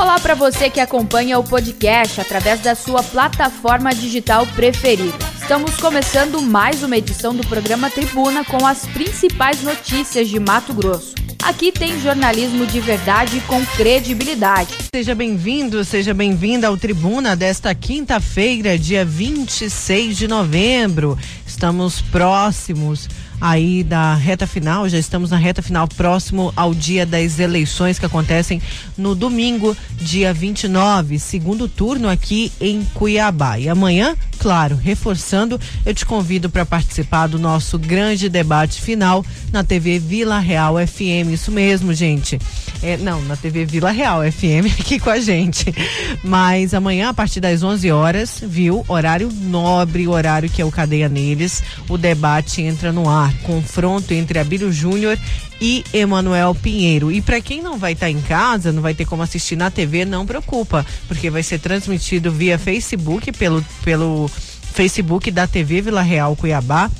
Olá para você que acompanha o podcast através da sua plataforma digital preferida. Estamos começando mais uma edição do programa Tribuna com as principais notícias de Mato Grosso. Aqui tem jornalismo de verdade com credibilidade. Seja bem-vindo, seja bem-vinda ao Tribuna desta quinta-feira, dia 26 de novembro. Estamos próximos aí da reta final, já estamos na reta final, próximo ao dia das eleições que acontecem no domingo, dia 29, segundo turno aqui em Cuiabá. E amanhã, claro, reforçando, eu te convido para participar do nosso grande debate final na TV Vila Real FM. Isso mesmo, gente. É, não, na TV Vila Real FM aqui com a gente. Mas amanhã, a partir das 11 horas, viu? Horário nobre, horário que é o Cadeia Neles, o debate entra no ar confronto entre Abílio Júnior e Emanuel Pinheiro. E para quem não vai estar tá em casa, não vai ter como assistir na TV, não preocupa, porque vai ser transmitido via Facebook, pelo, pelo Facebook da TV Vila Real Cuiabá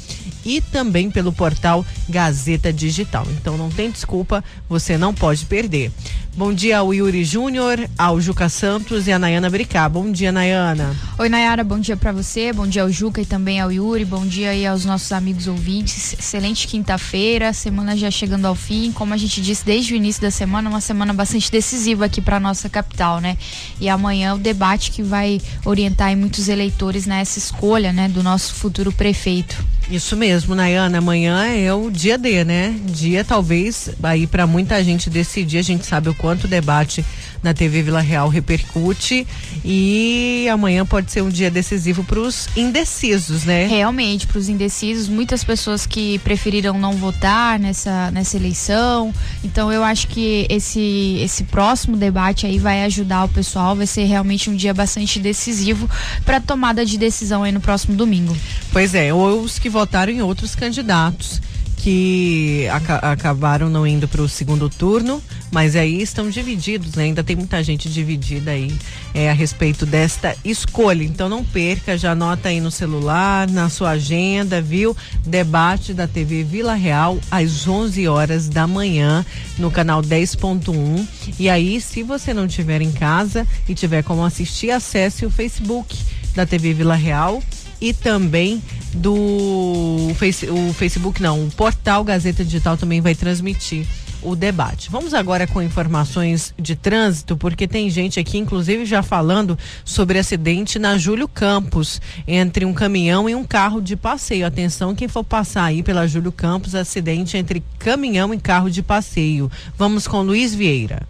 e também pelo portal Gazeta Digital. Então não tem desculpa, você não pode perder. Bom dia ao Yuri Júnior, ao Juca Santos e a Nayana Bricá. Bom dia, Nayana. Oi, Nayara, bom dia para você, bom dia ao Juca e também ao Yuri, bom dia aí aos nossos amigos ouvintes. Excelente quinta-feira, semana já chegando ao fim. Como a gente disse desde o início da semana, uma semana bastante decisiva aqui para nossa capital, né? E amanhã o debate que vai orientar muitos eleitores nessa escolha, né, do nosso futuro prefeito. Isso mesmo, Nayana. Amanhã é o dia D, né? Dia talvez aí para muita gente decidir. A gente sabe o quanto o debate na TV Vila Real repercute e amanhã pode ser um dia decisivo para os indecisos, né? Realmente, para os indecisos, muitas pessoas que preferiram não votar nessa, nessa eleição. Então eu acho que esse esse próximo debate aí vai ajudar o pessoal, vai ser realmente um dia bastante decisivo para tomada de decisão aí no próximo domingo. Pois é, ou os que votaram em outros candidatos que aca acabaram não indo para o segundo turno, mas aí estão divididos, né? Ainda tem muita gente dividida aí é, a respeito desta escolha. Então não perca, já anota aí no celular, na sua agenda, viu? Debate da TV Vila Real às 11 horas da manhã no canal 10.1. E aí, se você não estiver em casa e tiver como assistir, acesse o Facebook da TV Vila Real e também do face, o Facebook, não, o portal Gazeta Digital também vai transmitir o debate. Vamos agora com informações de trânsito, porque tem gente aqui, inclusive, já falando sobre acidente na Júlio Campos, entre um caminhão e um carro de passeio. Atenção, quem for passar aí pela Júlio Campos, acidente entre caminhão e carro de passeio. Vamos com Luiz Vieira.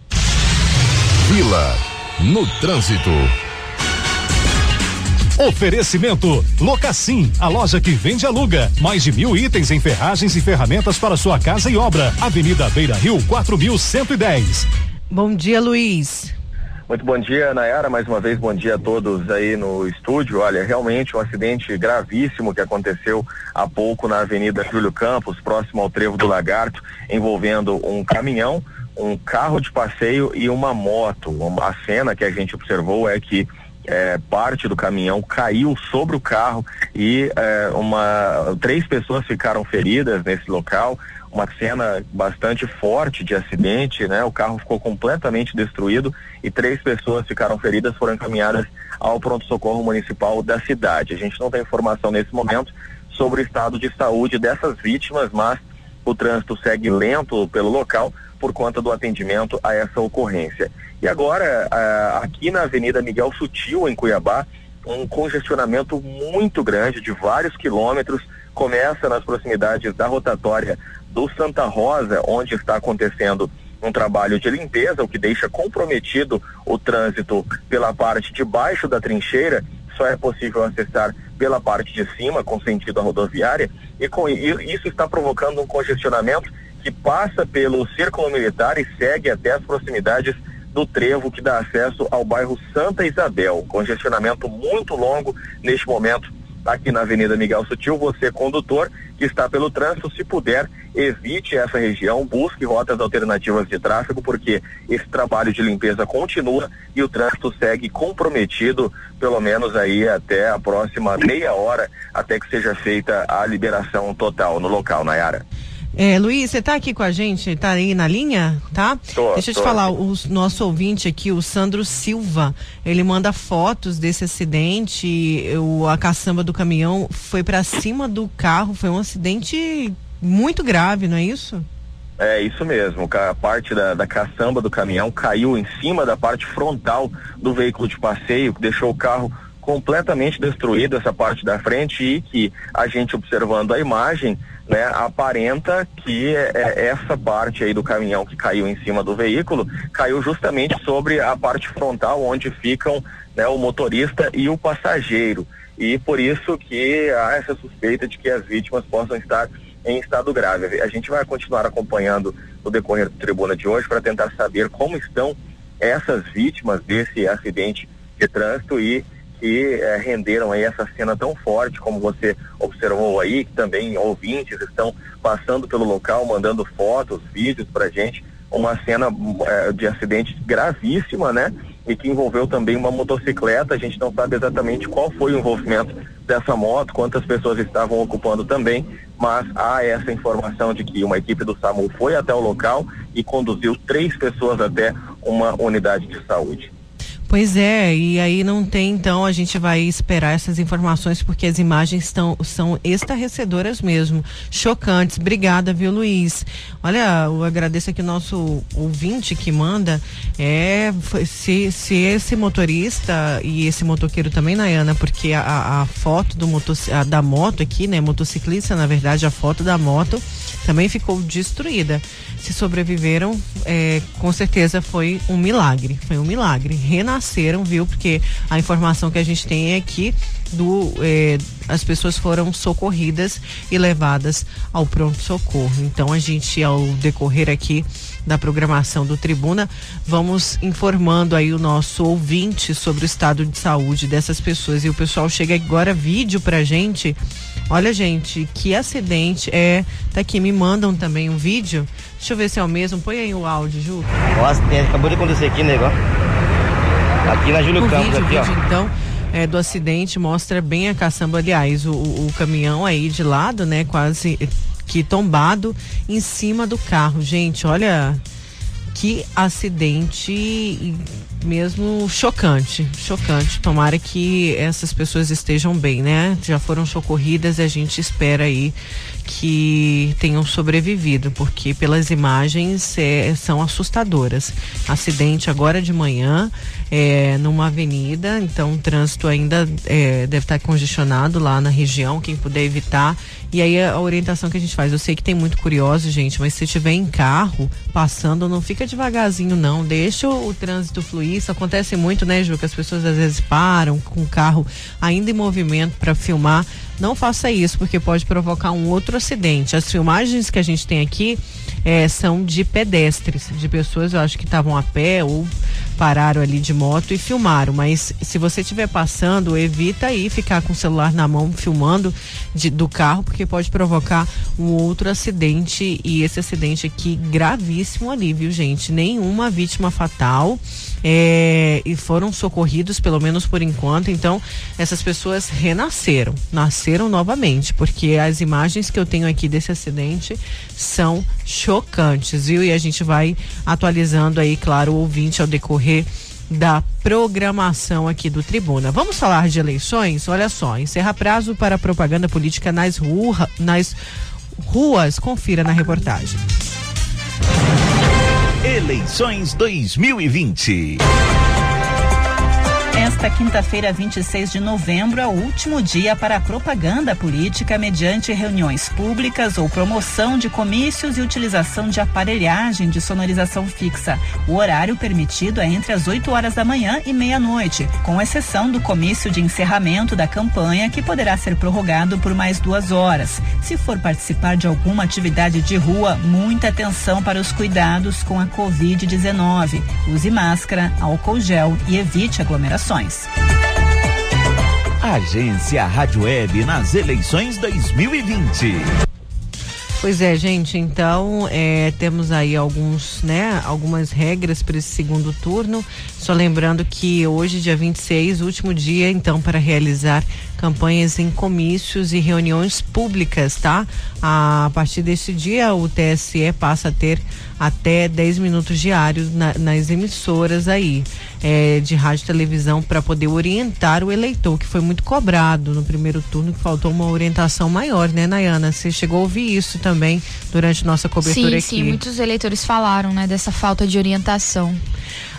Vila, no trânsito. Oferecimento Locassim, a loja que vende e aluga. Mais de mil itens em ferragens e ferramentas para sua casa e obra. Avenida Beira Rio, 4110. Bom dia, Luiz. Muito bom dia, Nayara. Mais uma vez, bom dia a todos aí no estúdio. Olha, realmente um acidente gravíssimo que aconteceu há pouco na Avenida Júlio Campos, próximo ao Trevo do Lagarto, envolvendo um caminhão, um carro de passeio e uma moto. A cena que a gente observou é que é, parte do caminhão caiu sobre o carro e é, uma, três pessoas ficaram feridas nesse local. Uma cena bastante forte de acidente, né? O carro ficou completamente destruído e três pessoas ficaram feridas, foram encaminhadas ao pronto-socorro municipal da cidade. A gente não tem informação nesse momento sobre o estado de saúde dessas vítimas, mas o trânsito segue lento pelo local por conta do atendimento a essa ocorrência. E agora, aqui na Avenida Miguel Sutil, em Cuiabá, um congestionamento muito grande de vários quilômetros começa nas proximidades da rotatória do Santa Rosa, onde está acontecendo um trabalho de limpeza, o que deixa comprometido o trânsito pela parte de baixo da trincheira. Só é possível acessar pela parte de cima, com sentido à rodoviária, e com isso está provocando um congestionamento que passa pelo Círculo Militar e segue até as proximidades do trevo que dá acesso ao bairro Santa Isabel. Congestionamento muito longo neste momento aqui na Avenida Miguel Sutil. Você, condutor, que está pelo trânsito, se puder, evite essa região, busque rotas alternativas de tráfego, porque esse trabalho de limpeza continua e o trânsito segue comprometido, pelo menos aí até a próxima meia hora, até que seja feita a liberação total no local, Nayara. É, Luiz, você está aqui com a gente, está aí na linha, tá? Tô, Deixa eu te falar, o nosso ouvinte aqui, o Sandro Silva, ele manda fotos desse acidente, o, a caçamba do caminhão foi para cima do carro, foi um acidente muito grave, não é isso? É isso mesmo, a parte da, da caçamba do caminhão caiu em cima da parte frontal do veículo de passeio, que deixou o carro completamente destruído, essa parte da frente, e que a gente observando a imagem, né, aparenta que é, é essa parte aí do caminhão que caiu em cima do veículo caiu justamente sobre a parte frontal onde ficam né, o motorista e o passageiro. E por isso que há essa suspeita de que as vítimas possam estar em estado grave. A gente vai continuar acompanhando o decorrer do tribuna de hoje para tentar saber como estão essas vítimas desse acidente de trânsito e que eh, renderam aí essa cena tão forte como você observou aí, que também ouvintes estão passando pelo local, mandando fotos, vídeos pra gente, uma cena eh, de acidente gravíssima, né? E que envolveu também uma motocicleta, a gente não sabe exatamente qual foi o envolvimento dessa moto, quantas pessoas estavam ocupando também, mas há essa informação de que uma equipe do SAMU foi até o local e conduziu três pessoas até uma unidade de saúde. Pois é, e aí não tem, então a gente vai esperar essas informações porque as imagens estão, são estarrecedoras mesmo, chocantes. Obrigada, viu, Luiz? Olha, eu agradeço aqui o nosso ouvinte que manda. É, se, se esse motorista e esse motoqueiro também, Nayana, porque a, a foto do motoci- a da moto aqui, né, motociclista, na verdade, a foto da moto também ficou destruída. Se sobreviveram, é, com certeza foi um milagre. Foi um milagre. Renasceram, viu? Porque a informação que a gente tem é que do, é, as pessoas foram socorridas e levadas ao pronto-socorro. Então a gente, ao decorrer aqui da programação do Tribuna, vamos informando aí o nosso ouvinte sobre o estado de saúde dessas pessoas. E o pessoal chega agora vídeo pra gente. Olha, gente, que acidente é. Tá aqui, me mandam também um vídeo. Deixa eu ver se é o mesmo. Põe aí o áudio, Ju. O acidente acabou de acontecer aqui, nego. Aqui na Júlio O Campos, vídeo, aqui, ó. vídeo, então, é, do acidente mostra bem a caçamba. Aliás, o, o- caminhão aí de lado, né? Quase que tombado em cima do carro. Gente, olha que acidente mesmo chocante, chocante. Tomara que essas pessoas estejam bem, né? Já foram socorridas e a gente espera aí que tenham sobrevivido, porque pelas imagens é, são assustadoras. Acidente agora de manhã é, numa avenida, então o trânsito ainda é, deve estar congestionado lá na região. Quem puder evitar. E aí a orientação que a gente faz, eu sei que tem muito curioso, gente, mas se tiver em carro passando, não fica devagarzinho não, deixa o, o trânsito fluir. Isso acontece muito, né, Ju, que as pessoas às vezes param com o carro ainda em movimento para filmar. Não faça isso, porque pode provocar um outro acidente. As filmagens que a gente tem aqui eh, são de pedestres, de pessoas, eu acho que estavam a pé ou pararam ali de moto e filmaram. Mas se você estiver passando, evita aí ficar com o celular na mão filmando de- do carro, porque pode provocar um outro acidente. E esse acidente aqui gravíssimo ali, viu, gente? Nenhuma vítima fatal. É, e foram socorridos, pelo menos por enquanto. Então, essas pessoas renasceram, nasceram novamente, porque as imagens que eu tenho aqui desse acidente são chocantes, viu? E a gente vai atualizando aí, claro, o ouvinte ao decorrer da programação aqui do Tribuna. Vamos falar de eleições? Olha só, encerra prazo para propaganda política nas, rua, nas ruas. Confira na reportagem. Eleições 2020. Esta quinta-feira, 26 de novembro, é o último dia para a propaganda política mediante reuniões públicas ou promoção de comícios e utilização de aparelhagem de sonorização fixa. O horário permitido é entre as 8 horas da manhã e meia-noite, com exceção do comício de encerramento da campanha, que poderá ser prorrogado por mais duas horas. Se for participar de alguma atividade de rua, muita atenção para os cuidados com a Covid-19. Use máscara, álcool gel e evite aglomerações. Agência Rádio Web nas eleições 2020. Pois é, gente, então é, temos aí alguns, né, algumas regras para esse segundo turno. Só lembrando que hoje, dia 26, último dia, então, para realizar campanhas em comícios e reuniões públicas, tá? A partir desse dia, o TSE passa a ter até 10 minutos diários na, nas emissoras aí é, de rádio e televisão para poder orientar o eleitor, que foi muito cobrado no primeiro turno, que faltou uma orientação maior, né, Nayana? Você chegou a ouvir isso também durante nossa cobertura sim, aqui. Sim, muitos eleitores falaram, né, dessa falta de orientação.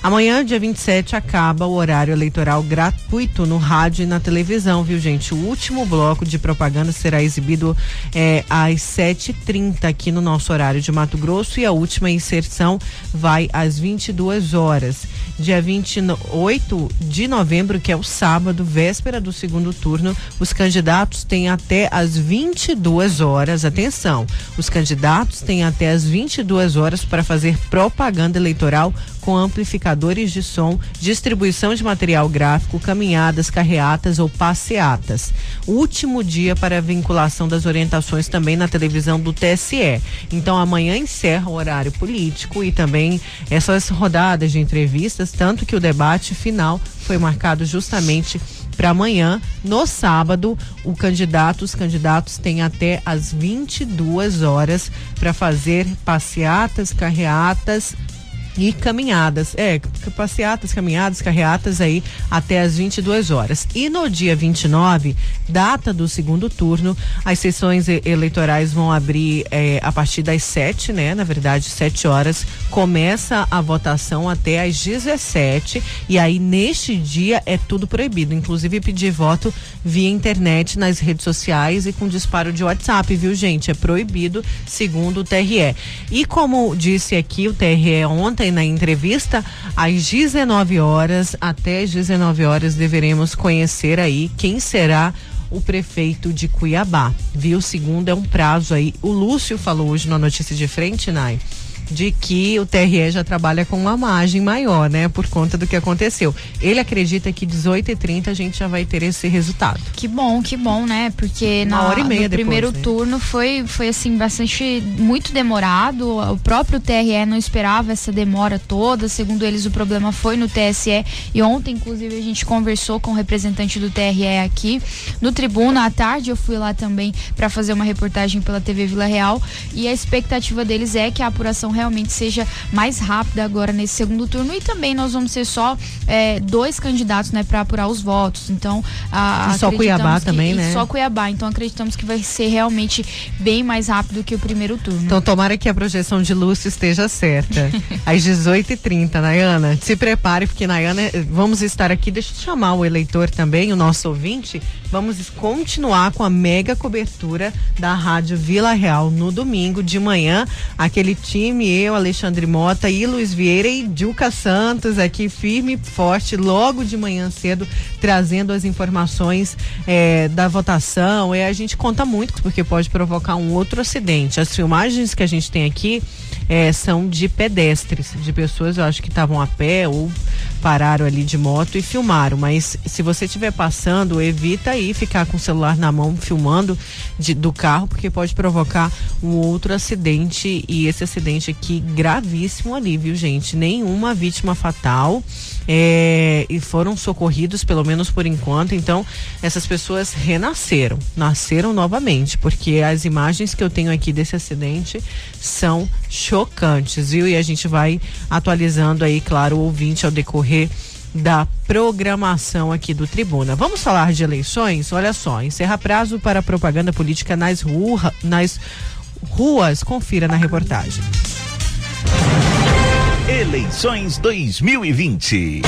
Amanhã, dia 27, acaba o horário eleitoral gratuito no rádio e na televisão, viu, gente? O último bloco de propaganda será exibido é, às 7h30 aqui no nosso horário de Mato Grosso e a última inserção vai às 22 horas. Dia 28 de novembro, que é o sábado, véspera do segundo turno, os candidatos têm até às 22 horas. Atenção, os candidatos têm até às 22 horas para fazer propaganda eleitoral com amplificadores de som, distribuição de material gráfico, caminhadas, carreatas ou passeatas. Último dia para a vinculação das orientações também na televisão do TSE. Então amanhã encerra o horário político e também essas rodadas de entrevistas, tanto que o debate final foi marcado justamente para amanhã, no sábado, o candidato, os candidatos têm até às 22 horas para fazer passeatas, carreatas e caminhadas, é, passeatas, caminhadas, carreatas aí até as 22 horas. E no dia 29, data do segundo turno, as sessões eleitorais vão abrir é, a partir das 7, né? Na verdade, 7 horas. Começa a votação até às 17 e aí neste dia é tudo proibido, inclusive pedir voto via internet nas redes sociais e com disparo de WhatsApp, viu, gente? É proibido, segundo o TRE. E como disse aqui o TRE ontem ontem na entrevista, às 19 horas até às 19 horas deveremos conhecer aí quem será o prefeito de Cuiabá. Viu? Segundo é um prazo aí. O Lúcio falou hoje na notícia de frente, Nai de que o TRE já trabalha com uma margem maior, né? Por conta do que aconteceu. Ele acredita que 18 e 30 a gente já vai ter esse resultado. Que bom, que bom, né? Porque na hora e meia no depois, primeiro né? turno foi, foi assim, bastante muito demorado. O próprio TRE não esperava essa demora toda. Segundo eles, o problema foi no TSE. E ontem, inclusive, a gente conversou com o representante do TRE aqui no Tribuna. À tarde eu fui lá também para fazer uma reportagem pela TV Vila Real. E a expectativa deles é que a apuração realmente seja mais rápida agora nesse segundo turno e também nós vamos ser só é, dois candidatos, né, para apurar os votos. Então, a, só Cuiabá que, também, né? Só Cuiabá. Então, acreditamos que vai ser realmente bem mais rápido que o primeiro turno. Então, tomara que a projeção de Lúcio esteja certa. Às 18h30, Nayana. Se prepare, porque, Nayana, vamos estar aqui. Deixa eu chamar o eleitor também, o nosso ouvinte. Vamos continuar com a mega cobertura da Rádio Vila Real no domingo de manhã. Aquele time eu, Alexandre Mota e Luiz Vieira e Dilca Santos aqui firme e forte, logo de manhã cedo, trazendo as informações é, da votação. E a gente conta muito, porque pode provocar um outro acidente. As filmagens que a gente tem aqui é, são de pedestres, de pessoas, eu acho que estavam a pé ou pararam ali de moto e filmaram. Mas se você estiver passando, evita aí ficar com o celular na mão filmando de, do carro, porque pode provocar um outro acidente. E esse acidente aqui gravíssimo ali, viu, gente? Nenhuma vítima fatal. É, e foram socorridos, pelo menos por enquanto. Então, essas pessoas renasceram, nasceram novamente, porque as imagens que eu tenho aqui desse acidente são chocantes, viu? E a gente vai atualizando aí, claro, o ouvinte ao decorrer da programação aqui do Tribuna. Vamos falar de eleições? Olha só, encerra prazo para propaganda política nas, rua, nas ruas. Confira na reportagem. Eleições 2020.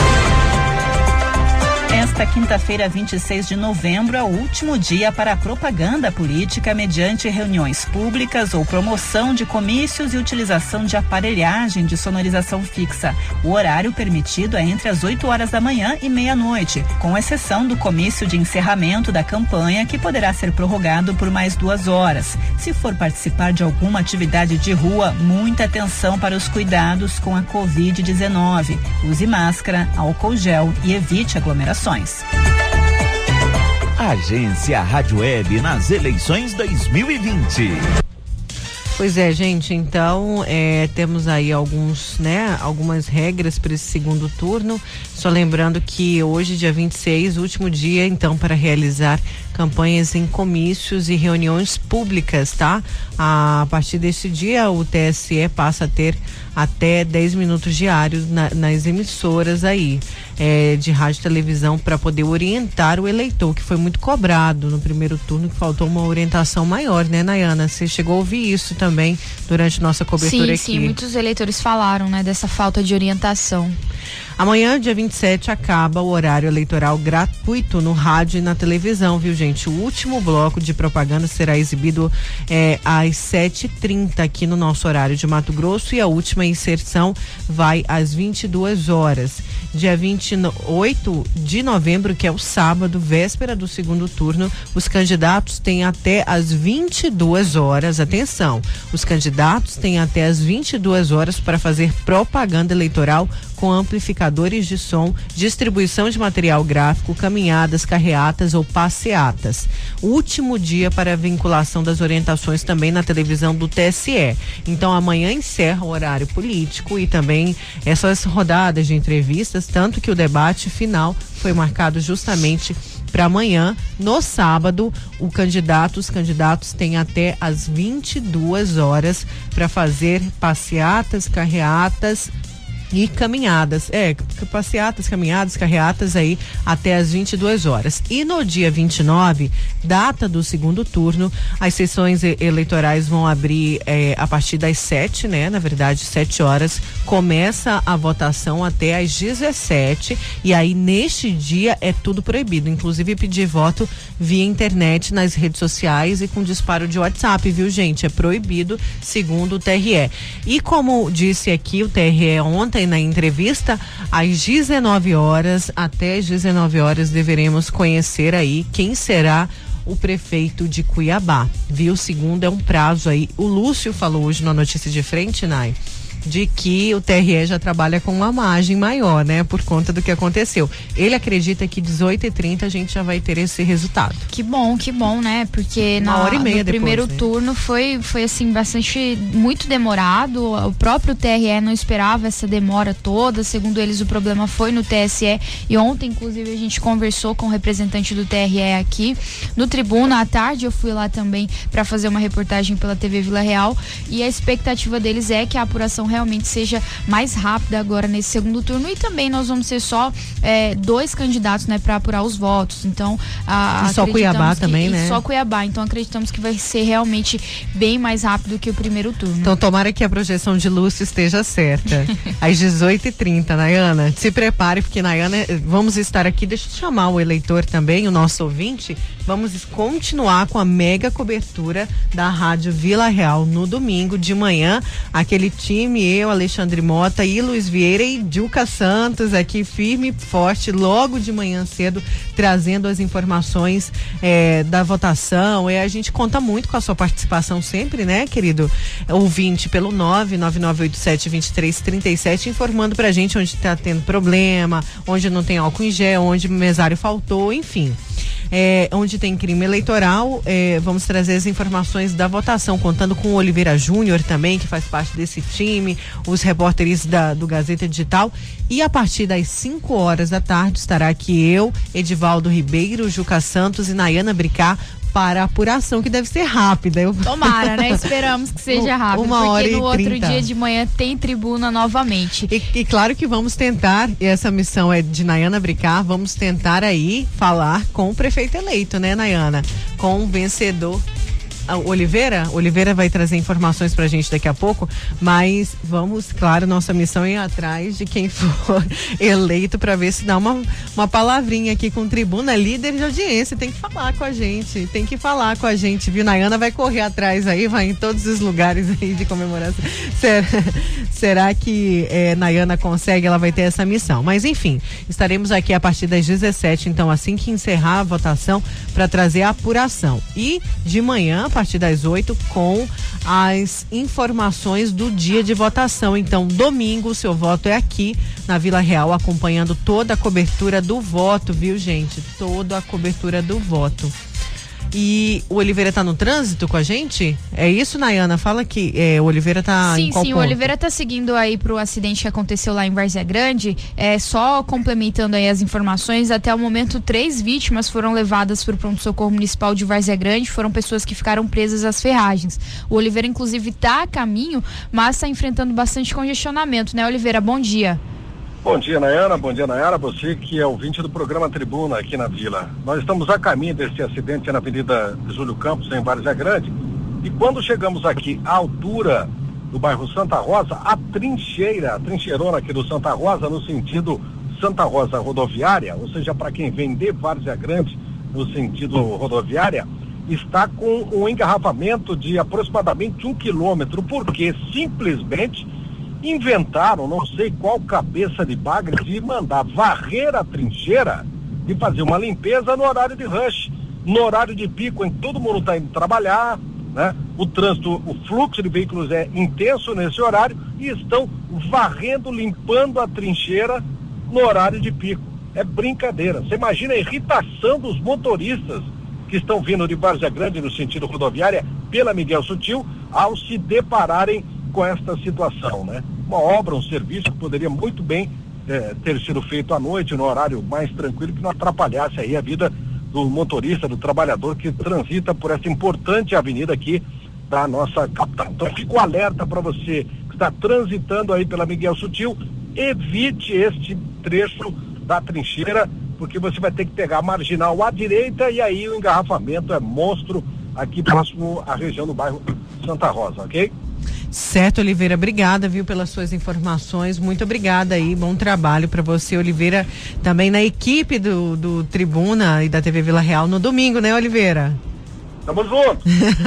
Esta quinta-feira, 26 de novembro, é o último dia para a propaganda política mediante reuniões públicas ou promoção de comícios e utilização de aparelhagem de sonorização fixa. O horário permitido é entre as 8 horas da manhã e meia-noite, com exceção do comício de encerramento da campanha, que poderá ser prorrogado por mais duas horas. Se for participar de alguma atividade de rua, muita atenção para os cuidados com a Covid-19. Use máscara, álcool gel e evite aglomerações. Agência Rádio Web nas eleições 2020. Pois é, gente, então é, temos aí alguns, né, algumas regras para esse segundo turno. Só lembrando que hoje, dia 26, último dia, então, para realizar campanhas em comícios e reuniões públicas, tá? A partir desse dia, o TSE passa a ter até 10 minutos diários na, nas emissoras aí é, de rádio e televisão para poder orientar o eleitor, que foi muito cobrado no primeiro turno, que faltou uma orientação maior, né, Nayana? Você chegou a ouvir isso também durante nossa cobertura sim, aqui. Sim, muitos eleitores falaram, né, dessa falta de orientação. Amanhã, dia 27, acaba o horário eleitoral gratuito no rádio e na televisão, viu, gente? O último bloco de propaganda será exibido é, às 7h30 aqui no nosso horário de Mato Grosso e a última inserção vai às 22 horas. Dia 28 de novembro, que é o sábado, véspera do segundo turno, os candidatos têm até às 22 horas. Atenção, os candidatos têm até às 22 horas para fazer propaganda eleitoral com amplificadores de som, distribuição de material gráfico, caminhadas, carreatas ou passeatas. Último dia para a vinculação das orientações também na televisão do TSE. Então amanhã encerra o horário político e também essas rodadas de entrevistas, tanto que o debate final foi marcado justamente para amanhã, no sábado, o candidato, os candidatos têm até às 22 horas para fazer passeatas, carreatas e caminhadas, é, passeatas, caminhadas, carreatas aí até as 22 horas. E no dia 29, data do segundo turno, as sessões eleitorais vão abrir é, a partir das 7, né? Na verdade, 7 horas. Começa a votação até às 17 e aí neste dia é tudo proibido, inclusive pedir voto via internet nas redes sociais e com disparo de WhatsApp, viu, gente? É proibido, segundo o TRE. E como disse aqui o TRE ontem na entrevista, às 19 horas até às 19 horas deveremos conhecer aí quem será o prefeito de Cuiabá. Viu? Segundo é um prazo aí. O Lúcio falou hoje na notícia de frente, Nai de que o TRE já trabalha com uma margem maior, né? Por conta do que aconteceu. Ele acredita que 18 e 30 a gente já vai ter esse resultado. Que bom, que bom, né? Porque na, hora e meia no depois, primeiro né? turno foi, foi assim, bastante, muito demorado. O próprio TRE não esperava essa demora toda. Segundo eles, o problema foi no TSE. E ontem, inclusive, a gente conversou com o representante do TRE aqui no Tribuna. À tarde eu fui lá também para fazer uma reportagem pela TV Vila Real. E a expectativa deles é que a apuração realmente seja mais rápida agora nesse segundo turno e também nós vamos ser só é, dois candidatos, né, para apurar os votos. Então, a, e só Cuiabá que, também, né? Só Cuiabá. Então, acreditamos que vai ser realmente bem mais rápido que o primeiro turno. Então, tomara que a projeção de Lúcio esteja certa. Às 18h30, Nayana. Se prepare, porque, Nayana, vamos estar aqui. Deixa eu chamar o eleitor também, o nosso ouvinte. Vamos continuar com a mega cobertura da Rádio Vila Real no domingo de manhã. Aquele time, eu, Alexandre Mota e Luiz Vieira e Dilca Santos aqui firme e forte, logo de manhã cedo, trazendo as informações é, da votação. E a gente conta muito com a sua participação sempre, né, querido ouvinte, pelo 99987-2337, informando pra gente onde está tendo problema, onde não tem álcool em gel, onde o mesário faltou, enfim é, onde tem crime eleitoral. É, vamos trazer as informações da votação, contando com o Oliveira Júnior também, que faz parte desse time, os repórteres da, do Gazeta Digital. E a partir das 5 horas da tarde estará aqui eu, Edivaldo Ribeiro, Juca Santos e Nayana Bricá para a apuração, que deve ser rápida. Eu... Tomara, né? Esperamos que seja rápido. Uma hora porque no outro 30. dia de manhã tem tribuna novamente. E, e claro que vamos tentar, e essa missão é de Nayana Bricar, vamos tentar aí falar com o prefeito eleito, né, Nayana? Com o vencedor. Ah, Oliveira? Oliveira vai trazer informações pra gente daqui a pouco, mas vamos, claro, nossa missão é ir atrás de quem for eleito para ver se dá uma, uma palavrinha aqui com tribuna, líder de audiência, tem que falar com a gente, tem que falar com a gente, viu? Nayana vai correr atrás aí, vai em todos os lugares aí de comemoração. Será, será que é, Nayana consegue? Ela vai ter essa missão. Mas enfim, estaremos aqui a partir das 17, então assim que encerrar a votação, para trazer a apuração. E de manhã, a partir das 8, com as informações do dia de votação. Então, domingo, o seu voto é aqui na Vila Real, acompanhando toda a cobertura do voto, viu, gente? Toda a cobertura do voto. E o Oliveira está no trânsito com a gente? É isso, Nayana? Fala que é, o Oliveira está em qual Sim, sim, ponto? o Oliveira está seguindo aí para o acidente que aconteceu lá em Várzea Grande. É, só complementando aí as informações, até o momento três vítimas foram levadas para o pronto-socorro municipal de Várzea Grande, foram pessoas que ficaram presas às ferragens. O Oliveira, inclusive, está a caminho, mas está enfrentando bastante congestionamento, né, Oliveira? Bom dia. Bom dia, Nayana. Bom dia, Nayara. Você que é ouvinte do programa Tribuna aqui na Vila. Nós estamos a caminho desse acidente na Avenida Júlio Campos, em Várzea Grande. E quando chegamos aqui à altura do bairro Santa Rosa, a trincheira, a trincheirona aqui do Santa Rosa, no sentido Santa Rosa rodoviária, ou seja, para quem vem de Várzea Grande no sentido rodoviária, está com um engarrafamento de aproximadamente um quilômetro, porque simplesmente inventaram, não sei qual cabeça de bagre, de mandar varrer a trincheira e fazer uma limpeza no horário de rush, no horário de pico em que todo mundo está indo trabalhar, né? O trânsito, o fluxo de veículos é intenso nesse horário e estão varrendo, limpando a trincheira no horário de pico. É brincadeira. Você imagina a irritação dos motoristas que estão vindo de Várzea Grande no sentido rodoviária pela Miguel Sutil ao se depararem com esta situação, né? Uma obra, um serviço que poderia muito bem eh, ter sido feito à noite, no horário mais tranquilo, que não atrapalhasse aí a vida do motorista, do trabalhador que transita por essa importante avenida aqui da nossa capital. Então fico alerta para você que está transitando aí pela Miguel Sutil, evite este trecho da trincheira, porque você vai ter que pegar a marginal à direita e aí o engarrafamento é monstro aqui próximo à região do bairro Santa Rosa, ok? Certo, Oliveira, obrigada, viu, pelas suas informações. Muito obrigada aí, bom trabalho para você, Oliveira, também na equipe do, do Tribuna e da TV Vila Real no domingo, né, Oliveira? Tamo junto.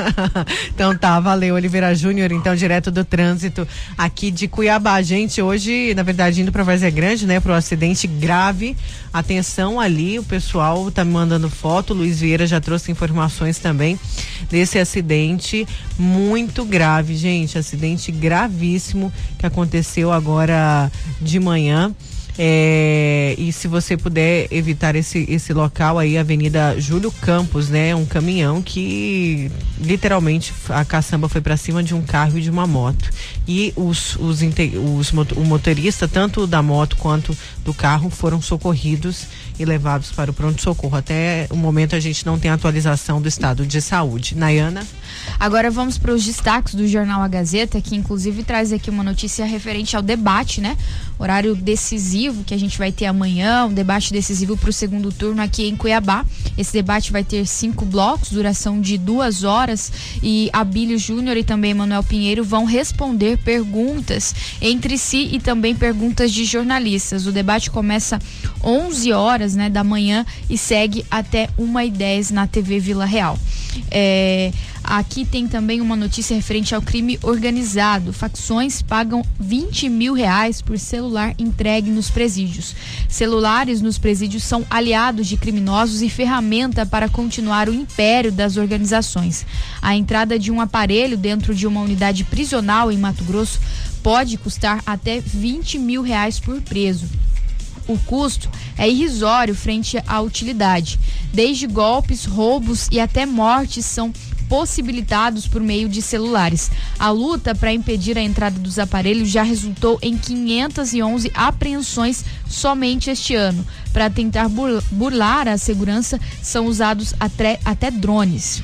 então tá, valeu, Oliveira Júnior, então direto do trânsito aqui de Cuiabá. Gente, hoje, na verdade, indo para Várzea Grande, né, pro acidente grave. Atenção ali, o pessoal tá me mandando foto, Luiz Vieira já trouxe informações também desse acidente muito grave, gente, acidente gravíssimo que aconteceu agora de manhã. É, e se você puder evitar esse, esse local aí, Avenida Júlio Campos, né? Um caminhão que literalmente a caçamba foi para cima de um carro e de uma moto. E os, os, os, o motorista, tanto da moto quanto do carro, foram socorridos e levados para o pronto-socorro. Até o momento a gente não tem atualização do estado de saúde. Nayana? Agora vamos para os destaques do jornal A Gazeta, que inclusive traz aqui uma notícia referente ao debate, né? Horário decisivo que a gente vai ter amanhã, um debate decisivo para o segundo turno aqui em Cuiabá. Esse debate vai ter cinco blocos, duração de duas horas, e Abílio Júnior e também Manuel Pinheiro vão responder perguntas entre si e também perguntas de jornalistas. O debate começa 11 horas né, da manhã e segue até 1h10 na TV Vila Real. É, aqui tem também uma notícia referente ao crime organizado. Facções pagam 20 mil reais por celular entregue nos presídios. Celulares nos presídios são aliados de criminosos e ferramenta para continuar o império das organizações. A entrada de um aparelho dentro de uma unidade prisional em Mato Grosso pode custar até 20 mil reais por preso o custo é irrisório frente à utilidade. Desde golpes, roubos e até mortes são possibilitados por meio de celulares. A luta para impedir a entrada dos aparelhos já resultou em 511 apreensões somente este ano. Para tentar burlar a segurança, são usados até, até drones.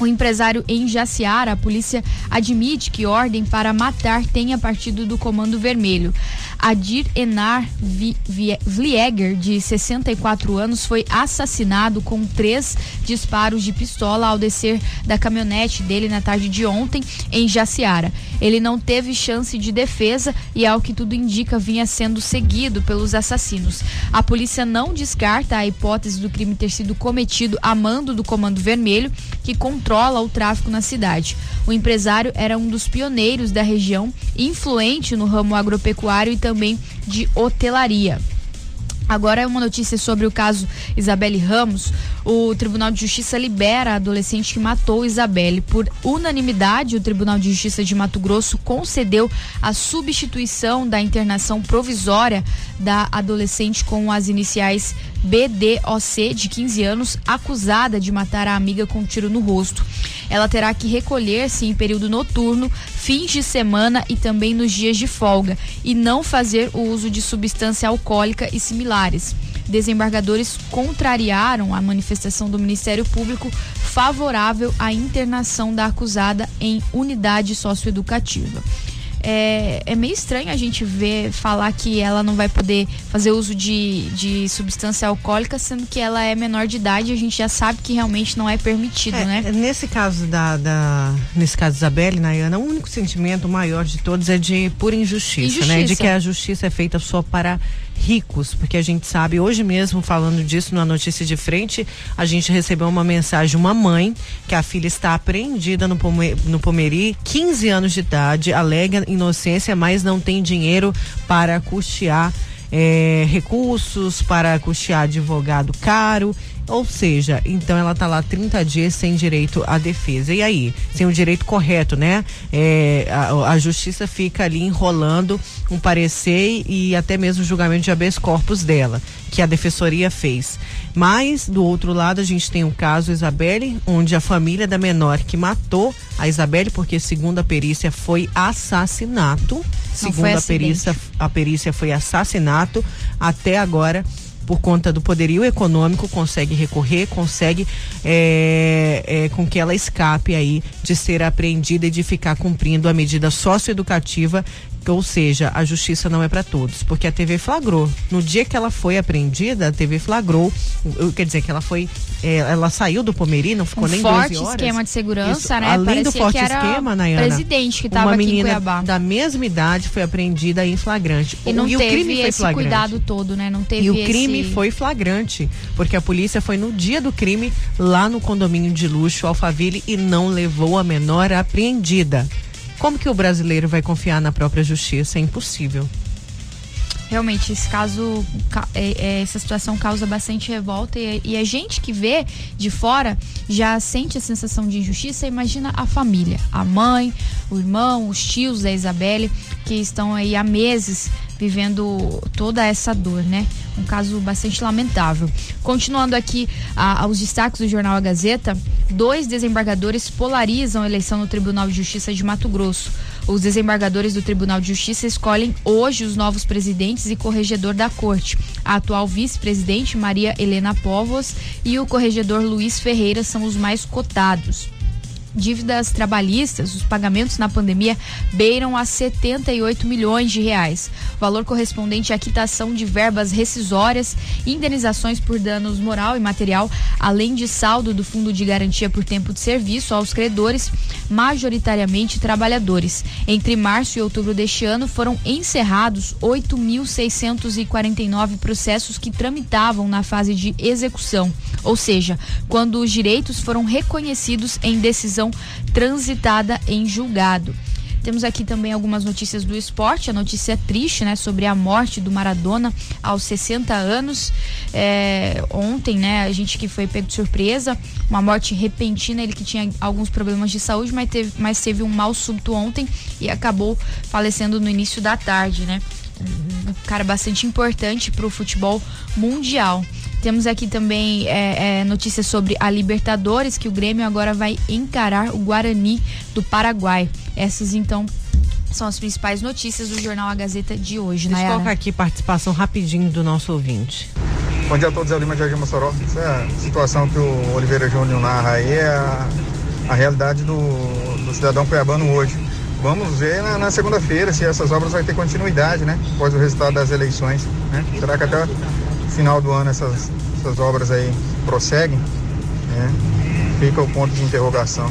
O empresário em Jaciara, a polícia admite que ordem para matar tenha partido do Comando Vermelho. Adir Enar Vlieger, de 64 anos, foi assassinado com três disparos de pistola ao descer da caminhonete dele na tarde de ontem em Jaciara. Ele não teve chance de defesa e, ao que tudo indica, vinha sendo seguido pelos assassinos. A polícia não descarta a hipótese do crime ter sido cometido a mando do Comando Vermelho, que controla o tráfico na cidade. O empresário era um dos pioneiros da região, influente no ramo agropecuário e também de hotelaria. Agora é uma notícia sobre o caso Isabelle Ramos. o Tribunal de Justiça libera a adolescente que matou Isabelle. Por unanimidade, o Tribunal de Justiça de Mato Grosso concedeu a substituição da internação provisória da adolescente com as iniciais BDOC, de 15 anos, acusada de matar a amiga com um tiro no rosto. Ela terá que recolher-se em período noturno, fins de semana e também nos dias de folga, e não fazer o uso de substância alcoólica e similares. Desembargadores contrariaram a manifestação do Ministério Público favorável à internação da acusada em unidade socioeducativa é, é meio estranho a gente ver falar que ela não vai poder fazer uso de, de substância alcoólica, sendo que ela é menor de idade e a gente já sabe que realmente não é permitido, é, né? Nesse caso da, da nesse caso Isabelle, Nayana, o único sentimento maior de todos é de pura injustiça, injustiça, né? De que a justiça é feita só para ricos, porque a gente sabe, hoje mesmo falando disso na notícia de frente, a gente recebeu uma mensagem de uma mãe que a filha está apreendida no, no Pomeri, 15 anos de idade, alega inocência, mas não tem dinheiro para custear é, recursos, para custear advogado caro ou seja, então ela está lá 30 dias sem direito à defesa. E aí? Sem o direito correto, né? É, a, a, justiça fica ali enrolando um parecer e até mesmo o julgamento de habeas corpus dela, que a defensoria fez. Mas, do outro lado, a gente tem o caso Isabelle, onde a família da menor que matou a Isabelle, porque segundo a perícia foi assassinato. Não segundo a perícia, a perícia foi assassinato. Até agora por conta do poderio econômico, consegue recorrer, consegue é, é, com que ela escape aí de ser apreendida e de ficar cumprindo a medida socioeducativa ou seja, a justiça não é para todos, porque a TV flagrou. No dia que ela foi apreendida, a TV flagrou, quer dizer que ela foi, é, ela saiu do Pomeri, não ficou um nem forte 12 horas. esquema de segurança, Isso, né? Além Parecia do forte esquema, Nayana, presidente que estava aqui em Cuiabá. da mesma idade foi apreendida em flagrante. E não e teve o crime esse foi cuidado todo, né? Não teve E o crime esse... foi flagrante, porque a polícia foi no dia do crime lá no condomínio de luxo Alphaville e não levou a menor apreendida. Como que o brasileiro vai confiar na própria justiça? É impossível. Realmente, esse caso, é, é, essa situação causa bastante revolta e, a gente que vê de fora já sente a sensação de injustiça. Imagina a família, a mãe, o irmão, os tios da Isabelle, que estão aí há meses vivendo toda essa dor, né? Um caso bastante lamentável. Continuando aqui a, aos destaques do jornal A Gazeta, dois desembargadores polarizam a eleição no Tribunal de Justiça de Mato Grosso. Os desembargadores do Tribunal de Justiça escolhem hoje os novos presidentes e corregedor da corte. A atual vice-presidente Maria Helena Povos e o corregedor Luiz Ferreira são os mais cotados dívidas trabalhistas, os pagamentos na pandemia beiram a 78 milhões de reais. Valor correspondente à quitação de verbas rescisórias, indenizações por danos moral e material, além de saldo do Fundo de Garantia por Tempo de Serviço aos credores, majoritariamente trabalhadores. Entre março e outubro deste ano foram encerrados 8.649 processos que tramitavam na fase de execução, ou seja, quando os direitos foram reconhecidos em decisão transitada em julgado. Temos aqui também algumas notícias do esporte. A notícia é triste, né? Sobre a morte do Maradona aos 60 anos. É, ontem, né? A gente que foi pego de surpresa. Uma morte repentina. Ele que tinha alguns problemas de saúde, mas teve, mas teve um mal súbito ontem e acabou falecendo no início da tarde, né? Um cara bastante importante para o futebol mundial. Temos aqui também é, é, notícias sobre a Libertadores, que o Grêmio agora vai encarar o Guarani do Paraguai. Essas, então, são as principais notícias do jornal A Gazeta de hoje, Deixa eu colocar aqui participação rapidinho do nosso ouvinte. Bom dia a todos, é Lima de Mossoró. Essa é a situação que o Oliveira Júnior narra aí, é a, a realidade do, do cidadão cuiabano hoje. Vamos ver na, na segunda-feira se essas obras vão ter continuidade, né? Após o resultado das eleições. Né? Será que até final do ano essas, essas obras aí prosseguem, né? fica o ponto de interrogação.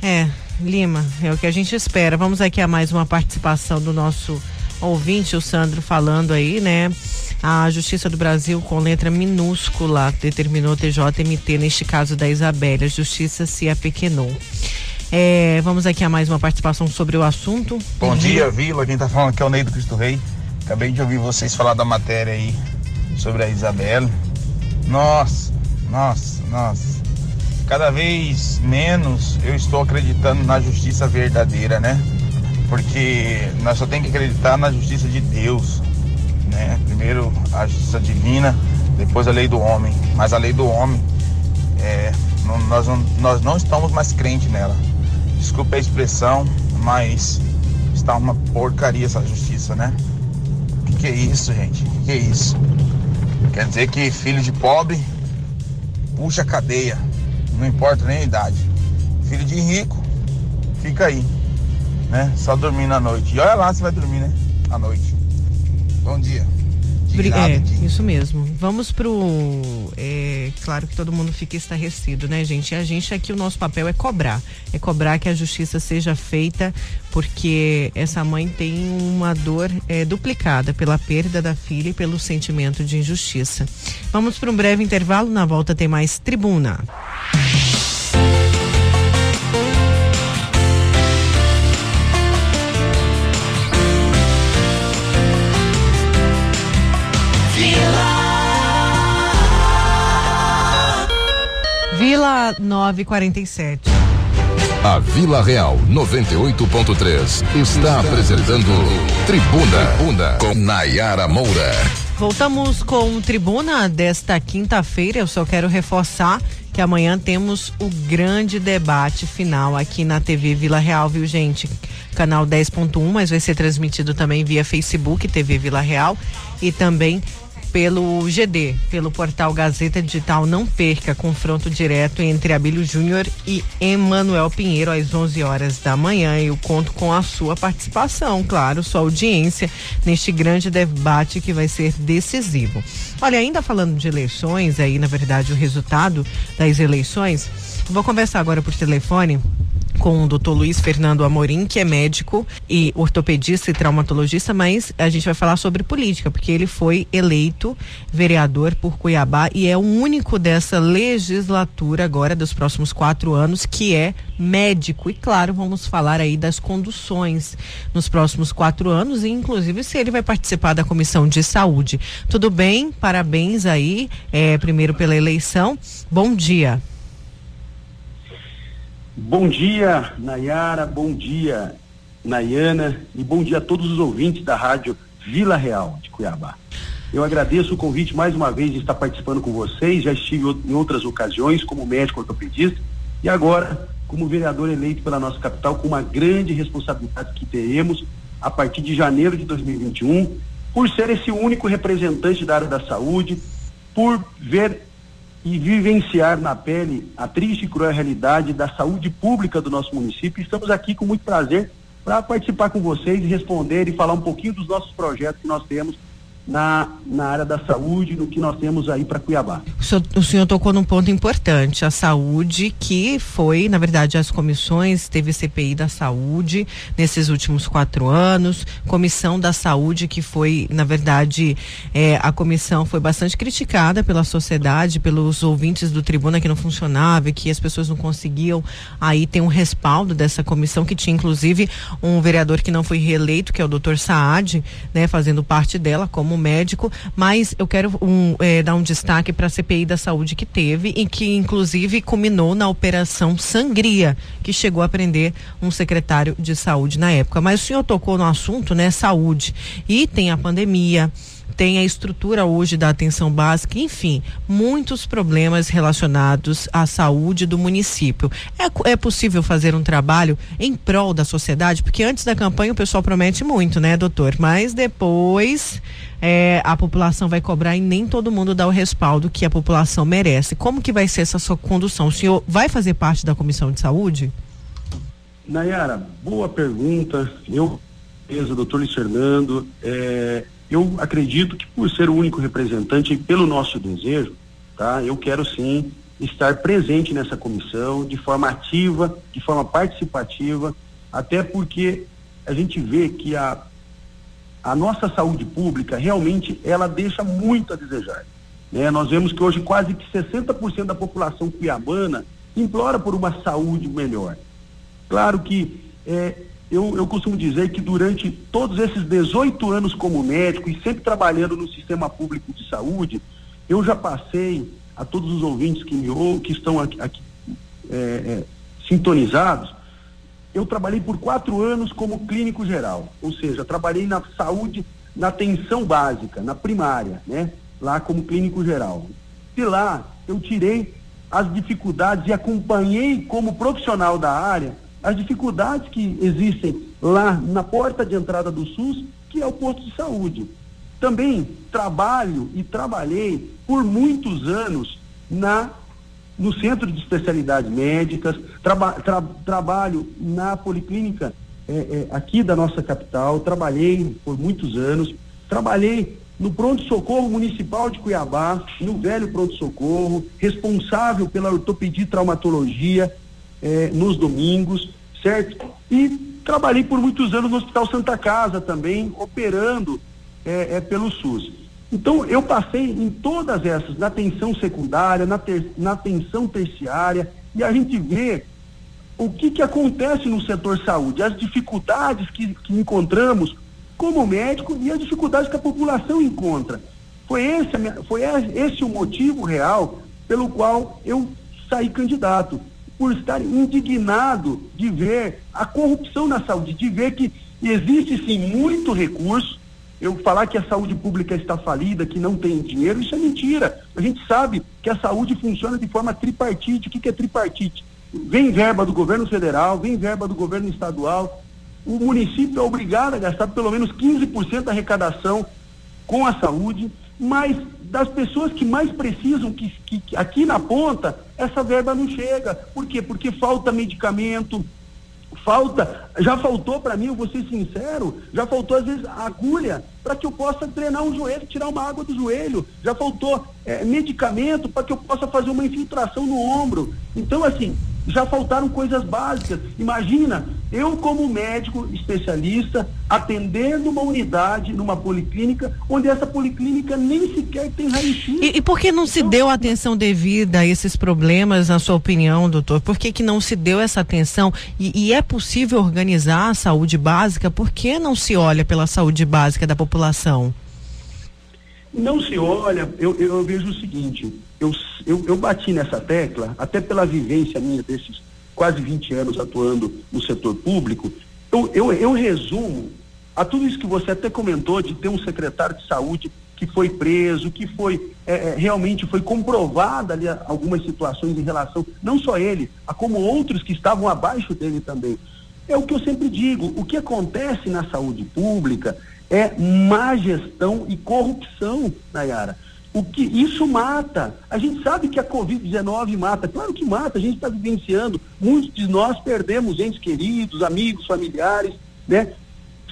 É, Lima, é o que a gente espera. Vamos aqui a mais uma participação do nosso ouvinte, o Sandro, falando aí, né? A Justiça do Brasil, com letra minúscula, determinou TJMT, neste caso da Isabelle. A Justiça se apequenou. É, vamos aqui a mais uma participação sobre o assunto. Bom dia, Vila. Quem tá falando aqui é o Ney do Cristo Rei. Acabei de ouvir vocês falar da matéria aí sobre a Isabela. Nossa, nossa, nossa. Cada vez menos eu estou acreditando na justiça verdadeira, né? Porque nós só temos que acreditar na justiça de Deus, né? Primeiro a justiça divina, depois a lei do homem. Mas a lei do homem, é, não, nós, não, nós não estamos mais crentes nela. Desculpe a expressão, mas está uma porcaria essa justiça, né? Que que é isso, gente? Que que é isso? Quer dizer que filho de pobre puxa cadeia, não importa nem a idade. Filho de rico fica aí, né? Só dormindo à noite. E olha lá se vai dormir, né? À noite. Bom dia. É, isso mesmo. Vamos pro. É, claro que todo mundo fica estarrecido, né, gente? E a gente aqui, o nosso papel é cobrar. É cobrar que a justiça seja feita, porque essa mãe tem uma dor é, duplicada pela perda da filha e pelo sentimento de injustiça. Vamos para um breve intervalo. Na volta tem mais tribuna. Vila 947. A Vila Real 98.3 está apresentando Tribuna, Tribuna com Nayara Moura. Voltamos com Tribuna desta quinta-feira. Eu só quero reforçar que amanhã temos o grande debate final aqui na TV Vila Real, viu, gente? Canal 10.1, mas vai ser transmitido também via Facebook, TV Vila Real e também pelo GD, pelo portal Gazeta Digital. Não perca confronto direto entre Abílio Júnior e Emanuel Pinheiro às 11 horas da manhã. Eu conto com a sua participação, claro, sua audiência neste grande debate que vai ser decisivo. Olha, ainda falando de eleições, aí na verdade o resultado das eleições, vou conversar agora por telefone com o doutor Luiz Fernando Amorim, que é médico e ortopedista e traumatologista, mas a gente vai falar sobre política, porque ele foi eleito vereador por Cuiabá e é o único dessa legislatura agora, dos próximos quatro anos, que é médico. E claro, vamos falar aí das conduções nos próximos quatro anos e inclusive se ele vai participar da comissão de saúde. Tudo bem? Parabéns aí, é, primeiro pela eleição. Bom dia. Bom dia, Nayara, bom dia, Nayana, e bom dia a todos os ouvintes da rádio Vila Real de Cuiabá. Eu agradeço o convite mais uma vez de estar participando com vocês. Já estive em outras ocasiões como médico ortopedista e agora como vereador eleito pela nossa capital com uma grande responsabilidade que teremos a partir de janeiro de 2021, por ser esse único representante da área da saúde, por ver e vivenciar na pele a triste e cruel realidade da saúde pública do nosso município. Estamos aqui com muito prazer para participar com vocês e responder e falar um pouquinho dos nossos projetos que nós temos na, na área da saúde, no que nós temos aí para Cuiabá. O senhor, o senhor, tocou num ponto importante, a saúde, que foi, na verdade, as comissões, teve CPI da saúde nesses últimos quatro anos, comissão da saúde, que foi, na verdade, é, a comissão foi bastante criticada pela sociedade, pelos ouvintes do tribuna que não funcionava, que as pessoas não conseguiam aí ter um respaldo dessa comissão, que tinha inclusive um vereador que não foi reeleito, que é o doutor Saad, né, fazendo parte dela como médico, mas eu quero um, é, dar um destaque para a CPI da saúde que teve e que inclusive culminou na operação Sangria, que chegou a prender um secretário de saúde na época. Mas o senhor tocou no assunto, né, saúde, e tem a pandemia tem a estrutura hoje da atenção básica, enfim, muitos problemas relacionados à saúde do município. É, é possível fazer um trabalho em prol da sociedade? Porque antes da campanha o pessoal promete muito, né, doutor? Mas depois é, a população vai cobrar e nem todo mundo dá o respaldo que a população merece. Como que vai ser essa sua condução? O senhor vai fazer parte da comissão de saúde? Nayara, boa pergunta. Eu, doutor Luiz Fernando, é, eu acredito que por ser o único representante e pelo nosso desejo, tá? Eu quero sim estar presente nessa comissão de forma ativa, de forma participativa, até porque a gente vê que a a nossa saúde pública realmente ela deixa muito a desejar. Né? Nós vemos que hoje quase que 60% da população cuiabana implora por uma saúde melhor. Claro que é, eu, eu costumo dizer que durante todos esses 18 anos como médico e sempre trabalhando no sistema público de saúde, eu já passei a todos os ouvintes que me ouvem, que estão aqui, aqui é, é, sintonizados. Eu trabalhei por quatro anos como clínico geral, ou seja, trabalhei na saúde, na atenção básica, na primária, né? Lá como clínico geral. De lá eu tirei as dificuldades e acompanhei como profissional da área as dificuldades que existem lá na porta de entrada do SUS, que é o posto de saúde. Também trabalho e trabalhei por muitos anos na no Centro de Especialidades Médicas, traba, tra, trabalho na Policlínica é, é, aqui da nossa capital, trabalhei por muitos anos, trabalhei no pronto-socorro municipal de Cuiabá, no velho pronto-socorro, responsável pela ortopedia e traumatologia é, nos domingos, certo? E trabalhei por muitos anos no Hospital Santa Casa também, operando é, é, pelo SUS. Então, eu passei em todas essas, na atenção secundária, na, ter, na atenção terciária, e a gente vê o que, que acontece no setor saúde, as dificuldades que, que encontramos como médico e as dificuldades que a população encontra. Foi esse, foi esse o motivo real pelo qual eu saí candidato, por estar indignado de ver a corrupção na saúde, de ver que existe sim muito recurso, eu falar que a saúde pública está falida, que não tem dinheiro, isso é mentira. A gente sabe que a saúde funciona de forma tripartite. O que, que é tripartite? Vem verba do governo federal, vem verba do governo estadual. O município é obrigado a gastar pelo menos 15% da arrecadação com a saúde, mas das pessoas que mais precisam, que, que, aqui na ponta, essa verba não chega. Por quê? Porque falta medicamento, falta, já faltou para mim, eu vou ser sincero, já faltou às vezes agulha para que eu possa treinar um joelho, tirar uma água do joelho, já faltou é, medicamento para que eu possa fazer uma infiltração no ombro. Então, assim, já faltaram coisas básicas. Imagina, eu como médico especialista atendendo uma unidade numa policlínica, onde essa policlínica nem sequer tem raio-x. E, e, por que não se então, deu atenção devida a esses problemas, na sua opinião, doutor? Por que, que não se deu essa atenção? E, e é possível organizar a saúde básica? Por que não se olha pela saúde básica da população? Não se olha, eu, eu vejo o seguinte, eu, eu, eu bati nessa tecla, até pela vivência minha desses quase 20 anos atuando no setor público, eu, eu, eu resumo a tudo isso que você até comentou de ter um secretário de saúde que foi preso, que foi é, é, realmente foi comprovada ali algumas situações em relação, não só ele, a como outros que estavam abaixo dele também. É o que eu sempre digo, o que acontece na saúde pública é má gestão e corrupção, Nayara. O que isso mata. A gente sabe que a Covid-19 mata, claro que mata, a gente está vivenciando. Muitos de nós perdemos entes queridos, amigos, familiares, né?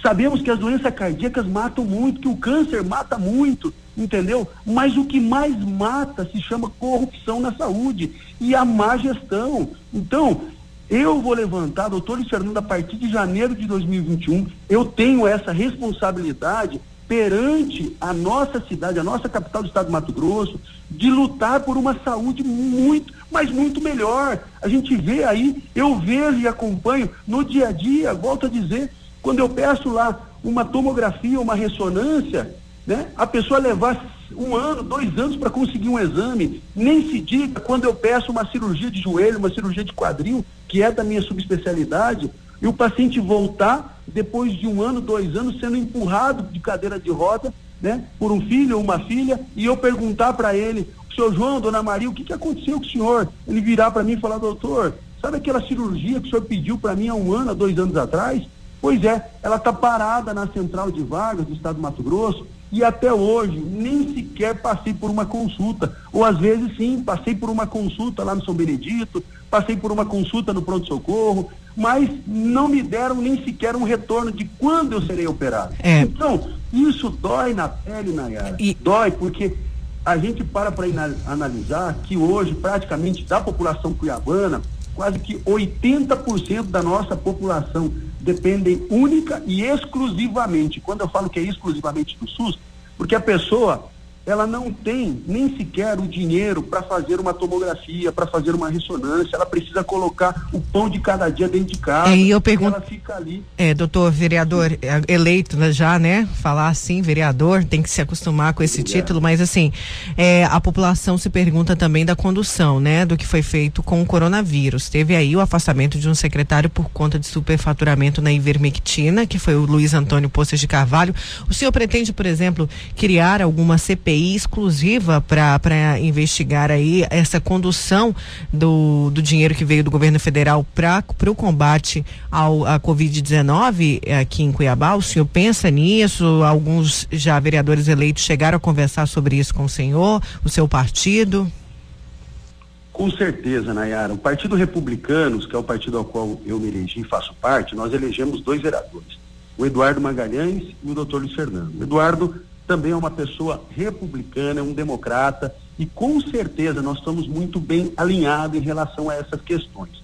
Sabemos que as doenças cardíacas matam muito, que o câncer mata muito, entendeu? Mas o que mais mata se chama corrupção na saúde e a má gestão. Então, eu vou levantar, doutor Fernando, a partir de janeiro de 2021, eu tenho essa responsabilidade perante a nossa cidade, a nossa capital do estado do Mato Grosso, de lutar por uma saúde muito, mas muito melhor. A gente vê aí, eu vejo e acompanho no dia a dia, volto a dizer, quando eu peço lá uma tomografia, uma ressonância, né? A pessoa levar um ano, dois anos para conseguir um exame, nem se diga quando eu peço uma cirurgia de joelho, uma cirurgia de quadril, que é da minha subespecialidade, e o paciente voltar depois de um ano, dois anos, sendo empurrado de cadeira de roda, né, por um filho ou uma filha, e eu perguntar para ele, senhor João, dona Maria, o que, que aconteceu com o senhor? Ele virar para mim e falar, doutor, sabe aquela cirurgia que o senhor pediu para mim há um ano, há dois anos atrás? Pois é, ela está parada na central de vagas do estado do Mato Grosso e até hoje nem sequer passei por uma consulta. Ou às vezes sim, passei por uma consulta lá no São Benedito, passei por uma consulta no pronto-socorro, mas não me deram nem sequer um retorno de quando eu serei operado. É. Então, isso dói na pele, Nayara. E... Dói porque a gente para para analisar que hoje, praticamente, da população cuiabana, quase que 80% da nossa população dependem única e exclusivamente. Quando eu falo que é exclusivamente do SUS, porque a pessoa ela não tem nem sequer o dinheiro para fazer uma tomografia, para fazer uma ressonância, ela precisa colocar o pão de cada dia dentro de casa. É, e eu pergunto, ela fica ali. É, doutor vereador é, eleito né, já, né? Falar assim, vereador, tem que se acostumar com esse é. título, mas assim, é, a população se pergunta também da condução, né? Do que foi feito com o coronavírus. Teve aí o afastamento de um secretário por conta de superfaturamento na ivermectina, que foi o Luiz Antônio Poças de Carvalho. O senhor pretende, por exemplo, criar alguma CPI CPI exclusiva para investigar aí essa condução do, do dinheiro que veio do governo federal para o combate ao, à Covid-19 aqui em Cuiabá. O senhor pensa nisso? Alguns já vereadores eleitos chegaram a conversar sobre isso com o senhor, o seu partido? Com certeza, Nayara. O Partido Republicanos, que é o partido ao qual eu me elegi e faço parte, nós elegemos dois vereadores, o Eduardo Magalhães e o doutor Luiz Fernando. O Eduardo também é uma pessoa republicana, é um democrata, e com certeza nós estamos muito bem alinhados em relação a essas questões.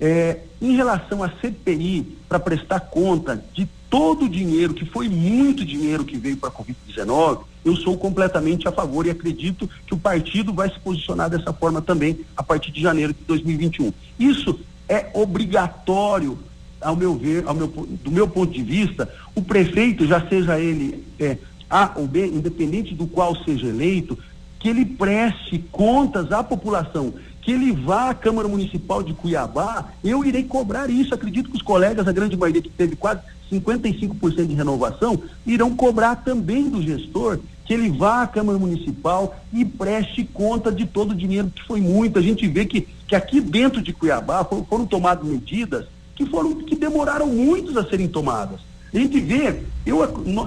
É, em relação à CPI, para prestar conta de todo o dinheiro, que foi muito dinheiro que veio para a Covid-19, eu sou completamente a favor e acredito que o partido vai se posicionar dessa forma também a partir de janeiro de 2021. Isso é obrigatório, ao meu ver, ao meu, do meu ponto de vista, o prefeito, já seja ele é, a ou B, independente do qual seja eleito, que ele preste contas à população, que ele vá à Câmara Municipal de Cuiabá, eu irei cobrar isso. Acredito que os colegas, a grande maioria que teve quase 55% de renovação, irão cobrar também do gestor que ele vá à Câmara Municipal e preste conta de todo o dinheiro que foi muito. A gente vê que, que aqui dentro de Cuiabá foram, foram tomadas medidas que foram que demoraram muitos a serem tomadas. A gente vê, eu,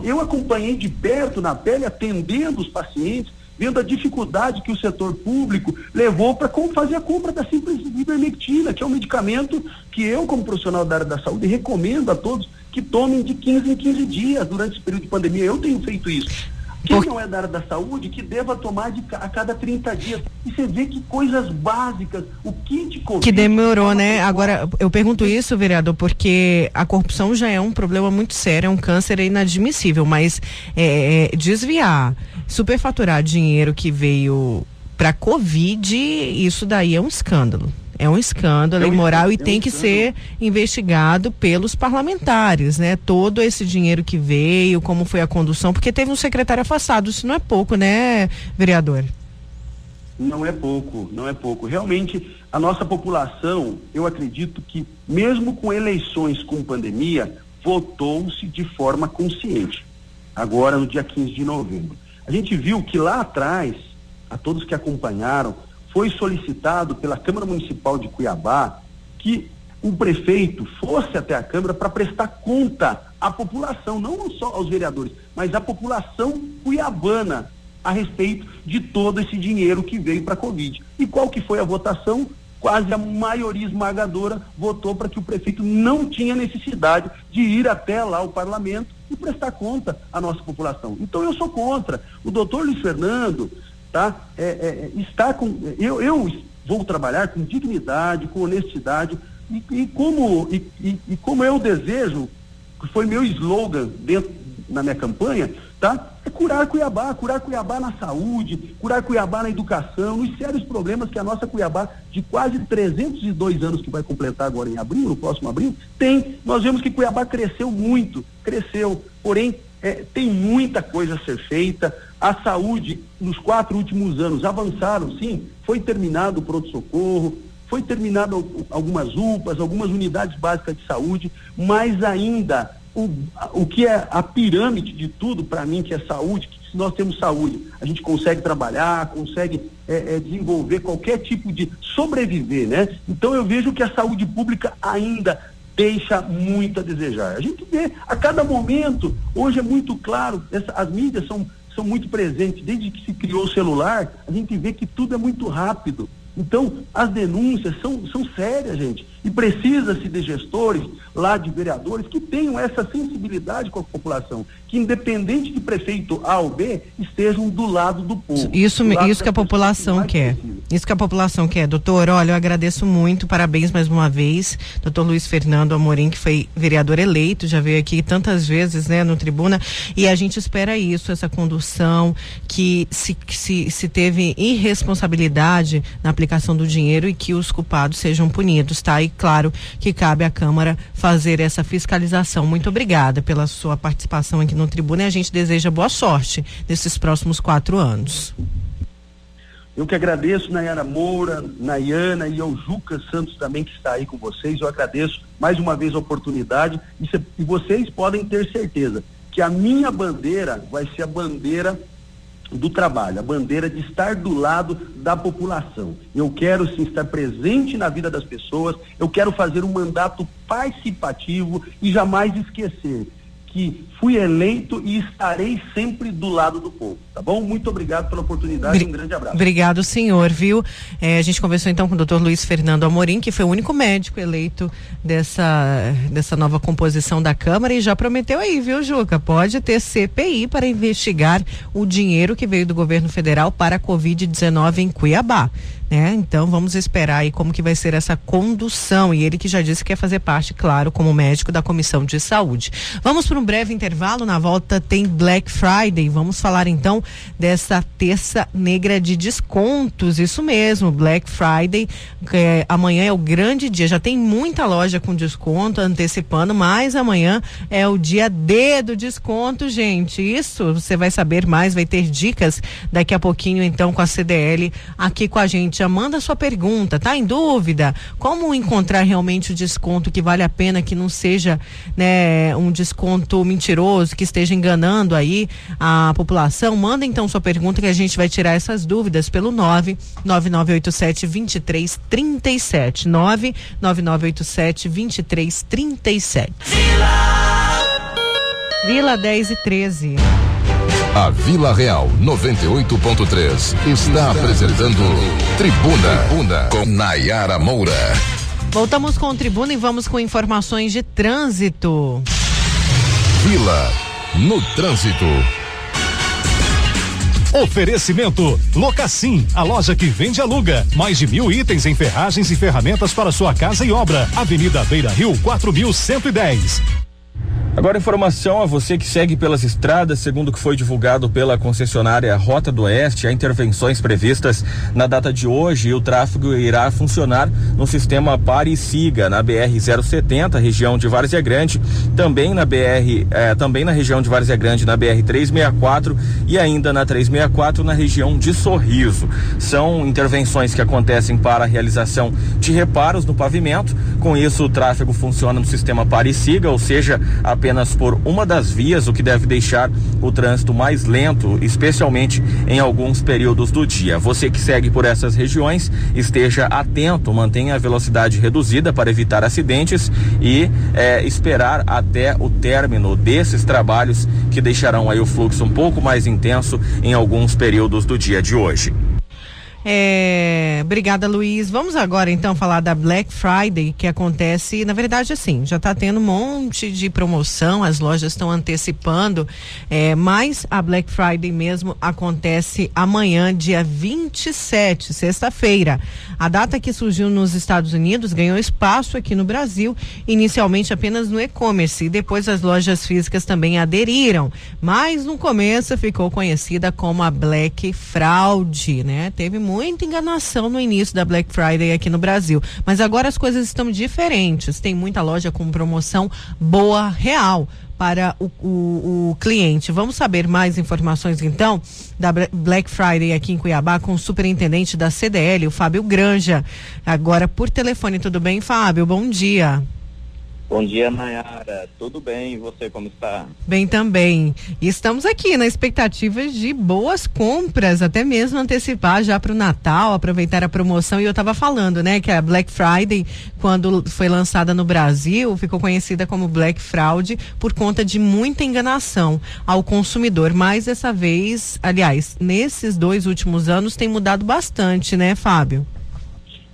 eu acompanhei de perto na pele, atendendo os pacientes, vendo a dificuldade que o setor público levou para fazer a compra da simples ivermectina, que é um medicamento que eu, como profissional da área da saúde, recomendo a todos que tomem de 15 em 15 dias durante esse período de pandemia. Eu tenho feito isso. Quem não é da área da saúde, que deva tomar de, a cada 30 dias. E você vê que coisas básicas, o kit COVID... Que demorou, né? Agora, eu pergunto isso, vereador, porque a corrupção já é um problema muito sério, é um câncer inadmissível, mas é, é, desviar, superfaturar dinheiro que veio para Covid, isso daí é um escândalo. É um escândalo é um imoral e é tem um que ser investigado pelos parlamentares, né? Todo esse dinheiro que veio, como foi a condução, porque teve um secretário afastado, isso não é pouco, né, vereador? Não é pouco, não é pouco. Realmente, a nossa população, eu acredito que, mesmo com eleições com pandemia, votou-se de forma consciente. Agora, no dia 15 de novembro. A gente viu que lá atrás, a todos que acompanharam, foi solicitado pela Câmara Municipal de Cuiabá que o prefeito fosse até a Câmara para prestar conta à população, não só aos vereadores, mas à população cuiabana a respeito de todo esse dinheiro que veio para a Covid. E qual que foi a votação? Quase a maioria esmagadora votou para que o prefeito não tinha necessidade de ir até lá o parlamento e prestar conta à nossa população. Então eu sou contra. O doutor Luiz Fernando tá? É, é, está com, eu, eu vou trabalhar com dignidade, com honestidade e, e como e, e, e, como eu desejo, que foi meu slogan dentro na minha campanha, tá? É curar Cuiabá, curar Cuiabá na saúde, curar Cuiabá na educação, nos sérios problemas que a nossa Cuiabá, de quase 302 anos que vai completar agora em abril, no próximo abril, tem. Nós vemos que Cuiabá cresceu muito, cresceu, porém é, tem muita coisa a ser feita. A saúde, nos quatro últimos anos, avançaram, sim. Foi terminado o pronto-socorro, foi terminado algumas UPAs, algumas unidades básicas de saúde, mas ainda o, o que é a pirâmide de tudo para mim, que é saúde, que se nós temos saúde, a gente consegue trabalhar, consegue é, é, desenvolver qualquer tipo de sobreviver, né? Então eu vejo que a saúde pública ainda deixa muito a desejar. A gente vê a cada momento, hoje é muito claro, essa, as mídias são, são muito presentes, desde que se criou o celular, a gente vê que tudo é muito rápido. Então, as denúncias são, são sérias, gente. E precisa-se de gestores lá, de vereadores, que tenham essa sensibilidade com a população, que independente de prefeito A ou B, estejam do lado do povo. Isso, isso que a população que quer. Precisa. Isso que a população quer. Doutor, olha, eu agradeço muito, parabéns mais uma vez. Doutor Luiz Fernando Amorim, que foi vereador eleito, já veio aqui tantas vezes, né, no tribuna, e a gente espera isso, essa condução, que se, se, se teve irresponsabilidade na aplicação do dinheiro e que os culpados sejam punidos, tá? E claro que cabe à Câmara fazer essa fiscalização. Muito obrigada pela sua participação aqui no Tribuna e a gente deseja boa sorte nesses próximos quatro anos. Eu que agradeço, Nayara Moura, Nayana e ao Juca Santos também que está aí com vocês. Eu agradeço mais uma vez a oportunidade e, e vocês podem ter certeza que a minha bandeira vai ser a bandeira do trabalho, a bandeira de estar do lado da população. Eu quero sim estar presente na vida das pessoas, eu quero fazer um mandato participativo e jamais esquecer que fui eleito e estarei sempre do lado do povo, tá bom? Muito obrigado pela oportunidade, Bri um grande abraço. Obrigado, senhor, viu? É, a gente conversou então com o doutor Luiz Fernando Amorim, que foi o único médico eleito dessa, dessa nova composição da Câmara e já prometeu aí, viu, Juca? Pode ter CPI para investigar o dinheiro que veio do governo federal para a Covid-19 em Cuiabá. Né? Então vamos esperar aí como que vai ser essa condução e ele que já disse que quer fazer parte, claro, como médico da comissão de saúde. Vamos para um breve intervalo, na volta tem Black Friday. Vamos falar então dessa terça negra de descontos, isso mesmo, Black Friday. É, amanhã é o grande dia, já tem muita loja com desconto antecipando, mas amanhã é o dia D do desconto, gente. Isso você vai saber mais, vai ter dicas daqui a pouquinho então com a CDL aqui com a gente manda sua pergunta, tá em dúvida? Como encontrar realmente o desconto que vale a pena, que não seja né, um desconto mentiroso, que esteja enganando aí a população? Manda então sua pergunta que a gente vai tirar essas dúvidas pelo 99987 2337. 99987 2337. Vila! Vila 10 e 13. A Vila Real 98.3 está apresentando Tribuna, Tribuna com Nayara Moura. Voltamos com o Tribuna e vamos com informações de trânsito. Vila no trânsito. Oferecimento Locassim, a loja que vende e aluga. Mais de mil itens em ferragens e ferramentas para sua casa e obra. Avenida Beira Rio, 4110. Agora informação a você que segue pelas estradas, segundo o que foi divulgado pela concessionária Rota do Oeste, há intervenções previstas na data de hoje e o tráfego irá funcionar no sistema Pare e Siga, na BR 070, região de Várzea Grande, também na BR, eh, também na região de Várzea Grande, na BR 364 e ainda na 364 na região de Sorriso. São intervenções que acontecem para a realização de reparos no pavimento. Com isso, o tráfego funciona no sistema Pare e Siga, ou seja, apenas por uma das vias, o que deve deixar o trânsito mais lento, especialmente em alguns períodos do dia. Você que segue por essas regiões, esteja atento, mantenha a velocidade reduzida para evitar acidentes e é, esperar até o término desses trabalhos que deixarão aí o fluxo um pouco mais intenso em alguns períodos do dia de hoje. É, obrigada, Luiz. Vamos agora então falar da Black Friday que acontece, na verdade, assim, já está tendo um monte de promoção, as lojas estão antecipando, é, mas a Black Friday mesmo acontece amanhã, dia 27, sexta-feira. A data que surgiu nos Estados Unidos ganhou espaço aqui no Brasil, inicialmente apenas no e-commerce, e depois as lojas físicas também aderiram, mas no começo ficou conhecida como a Black Fraud, né? Teve muita enganação no início da Black Friday aqui no Brasil. Mas agora as coisas estão diferentes. Tem muita loja com promoção boa, real para o, o, o, cliente. Vamos saber mais informações então da Black Friday aqui em Cuiabá com o superintendente da CDL, o Fábio Granja. Agora por telefone, tudo bem, Fábio? Bom dia. Bom dia, Nayara. Tudo bem? E você, como está? Bem também. Estamos aqui na expectativa de boas compras, até mesmo antecipar já para o Natal, aproveitar a promoção. E eu estava falando, né, que a Black Friday, quando foi lançada no Brasil, ficou conhecida como Black Fraud por conta de muita enganação ao consumidor. Mas dessa vez, aliás, nesses dois últimos anos tem mudado bastante, né, Fábio?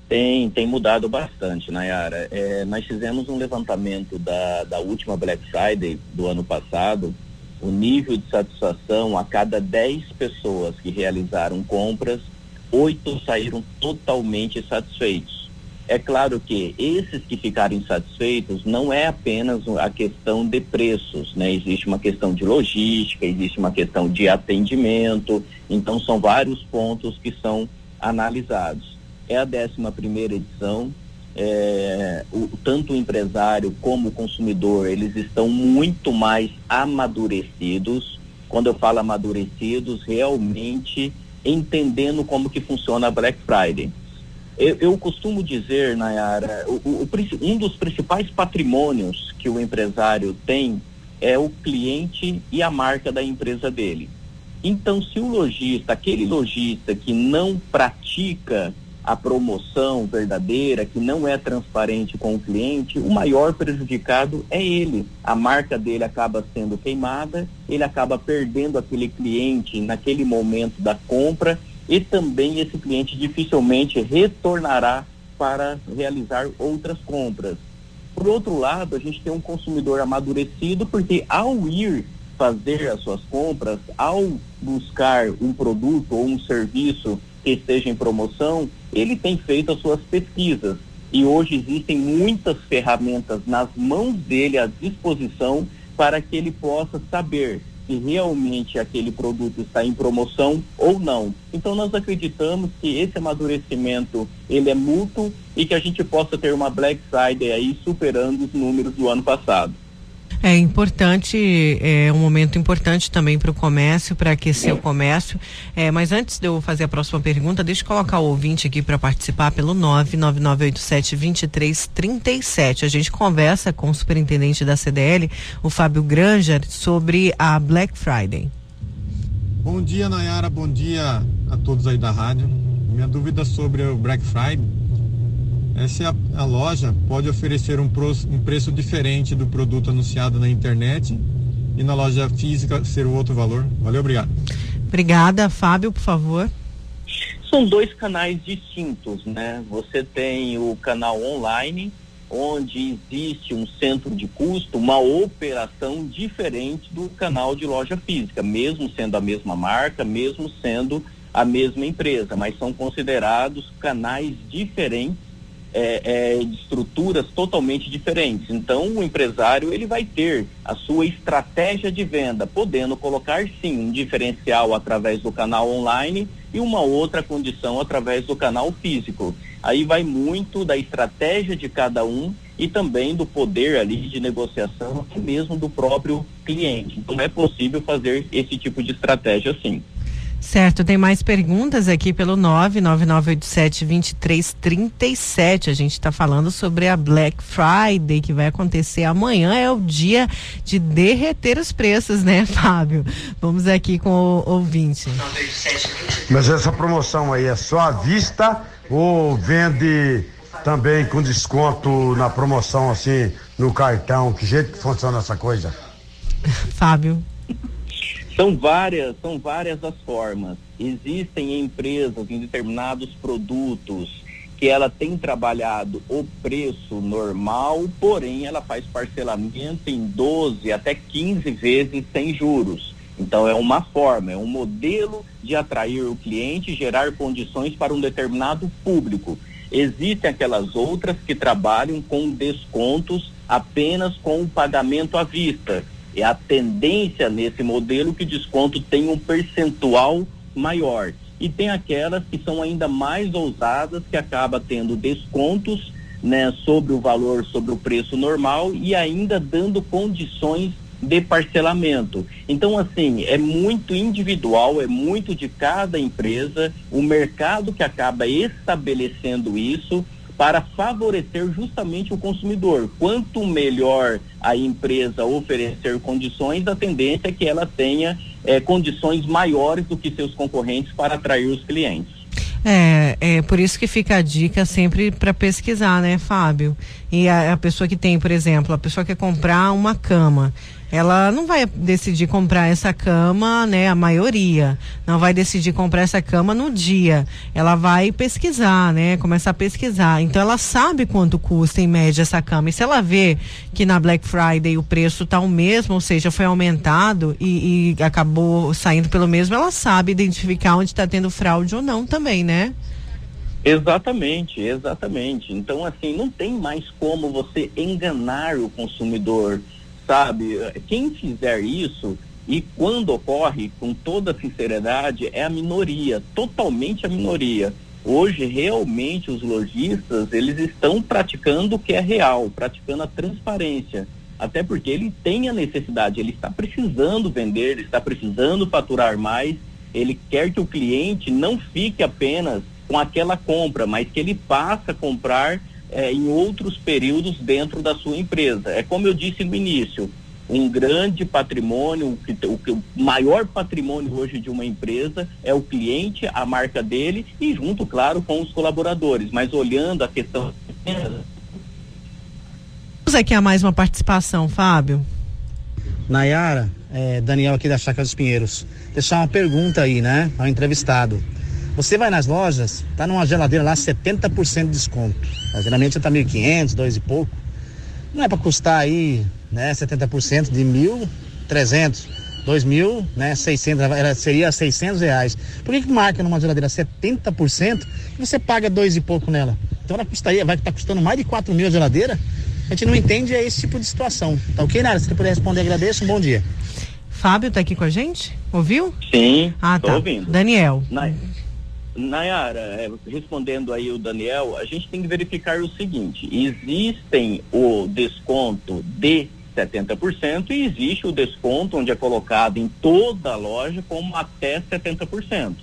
Tem, tem mudado bastante, Nayara. É, nós fizemos um levantamento da, da última Black Friday do ano passado. O nível de satisfação a cada 10 pessoas que realizaram compras, oito saíram totalmente satisfeitos. É claro que esses que ficaram insatisfeitos não é apenas a questão de preços, né? Existe uma questão de logística, existe uma questão de atendimento, então são vários pontos que são analisados é a 11 primeira edição. É, o, tanto o empresário como o consumidor, eles estão muito mais amadurecidos. Quando eu falo amadurecidos, realmente entendendo como que funciona a Black Friday. Eu, eu costumo dizer, Nayara, o, o, um dos principais patrimônios que o empresário tem é o cliente e a marca da empresa dele. Então, se o lojista, aquele lojista que não pratica a promoção verdadeira, que não é transparente com o cliente, o maior prejudicado é ele. A marca dele acaba sendo queimada, ele acaba perdendo aquele cliente naquele momento da compra e também esse cliente dificilmente retornará para realizar outras compras. Por outro lado, a gente tem um consumidor amadurecido porque ao ir fazer as suas compras, ao buscar um produto ou um serviço que esteja em promoção, ele tem feito as suas pesquisas. E hoje existem muitas ferramentas nas mãos dele à disposição para que ele possa saber se realmente aquele produto está em promoção ou não. Então nós acreditamos que esse amadurecimento ele é mútuo e que a gente possa ter uma Black Friday aí superando os números do ano passado. É importante, é um momento importante também para o comércio, para aquecer o comércio. É, mas antes de eu fazer a próxima pergunta, deixa eu colocar o ouvinte aqui para participar pelo 99987-2337. A gente conversa com o superintendente da CDL, o Fábio Granger, sobre a Black Friday. Bom dia, Nayara. Bom dia a todos aí da rádio. Minha dúvida sobre o Black Friday essa é a, a loja pode oferecer um, pro, um preço diferente do produto anunciado na internet e na loja física ser o outro valor. Valeu, obrigado. Obrigada, Fábio, por favor. São dois canais distintos, né? Você tem o canal online, onde existe um centro de custo, uma operação diferente do canal de loja física, mesmo sendo a mesma marca, mesmo sendo a mesma empresa, mas são considerados canais diferentes é, é, estruturas totalmente diferentes. Então, o empresário ele vai ter a sua estratégia de venda, podendo colocar sim um diferencial através do canal online e uma outra condição através do canal físico. Aí vai muito da estratégia de cada um e também do poder ali de negociação, até mesmo do próprio cliente. Então, é possível fazer esse tipo de estratégia sim. Certo, tem mais perguntas aqui pelo 99987-2337. A gente está falando sobre a Black Friday que vai acontecer amanhã. É o dia de derreter os preços, né, Fábio? Vamos aqui com o ouvinte. Mas essa promoção aí é só à vista ou vende também com desconto na promoção, assim, no cartão? Que jeito que funciona essa coisa? Fábio. São várias, são várias as formas. Existem empresas em determinados produtos que ela tem trabalhado o preço normal, porém ela faz parcelamento em 12 até 15 vezes sem juros. Então é uma forma, é um modelo de atrair o cliente, gerar condições para um determinado público. Existem aquelas outras que trabalham com descontos apenas com o pagamento à vista é a tendência nesse modelo que desconto tem um percentual maior. E tem aquelas que são ainda mais ousadas, que acaba tendo descontos né, sobre o valor, sobre o preço normal e ainda dando condições de parcelamento. Então, assim, é muito individual, é muito de cada empresa, o mercado que acaba estabelecendo isso para favorecer justamente o consumidor. Quanto melhor a empresa oferecer condições, a tendência é que ela tenha é, condições maiores do que seus concorrentes para atrair os clientes. É, é por isso que fica a dica sempre para pesquisar, né, Fábio? E a, a, pessoa que tem, por exemplo, a pessoa quer comprar uma cama. Ela não vai decidir comprar essa cama, né? A maioria não vai decidir comprar essa cama no dia. Ela vai pesquisar, né? Começar a pesquisar. Então ela sabe quanto custa em média essa cama. E se ela vê que na Black Friday o preço está o mesmo, ou seja, foi aumentado e, e acabou saindo pelo mesmo, ela sabe identificar onde está tendo fraude ou não também, né? Exatamente, exatamente. Então, assim, não tem mais como você enganar o consumidor sabe? Quem fizer isso e quando ocorre, com toda sinceridade, é a minoria, totalmente a minoria. Hoje, realmente, os lojistas, eles estão praticando o que é real, praticando a transparência. Até porque ele tem a necessidade, ele está precisando vender, ele está precisando faturar mais, ele quer que o cliente não fique apenas com aquela compra, mas que ele passe a comprar é, em outros períodos dentro da sua empresa. É como eu disse no início, um grande patrimônio, o, o maior patrimônio hoje de uma empresa é o cliente, a marca dele e junto, claro, com os colaboradores. Mas olhando a questão. Vamos aqui a mais uma participação, Fábio. Nayara, é, Daniel aqui da Chácara dos Pinheiros. Deixar uma pergunta aí, né, ao entrevistado. Você vai nas lojas, tá numa geladeira lá 70% de desconto. Geralmente tá 1.500, dois e pouco. Não é para custar aí, né, 70% de 1.300, 2.000, né, 600, era, seria 600 reais. Por que que marca numa geladeira 70% e você paga dois e pouco nela? Então ela custaria, vai estar tá custando mais de 4 mil a geladeira? A gente não entende é esse tipo de situação. Tá ok, Nara? Se você puder responder, agradeço. Um bom dia. Fábio tá aqui com a gente? Ouviu? Sim. Ah, tá. ouvindo. Daniel. Na... Nayara, é, respondendo aí o Daniel, a gente tem que verificar o seguinte: existem o desconto de 70% e existe o desconto onde é colocado em toda a loja como até 70%.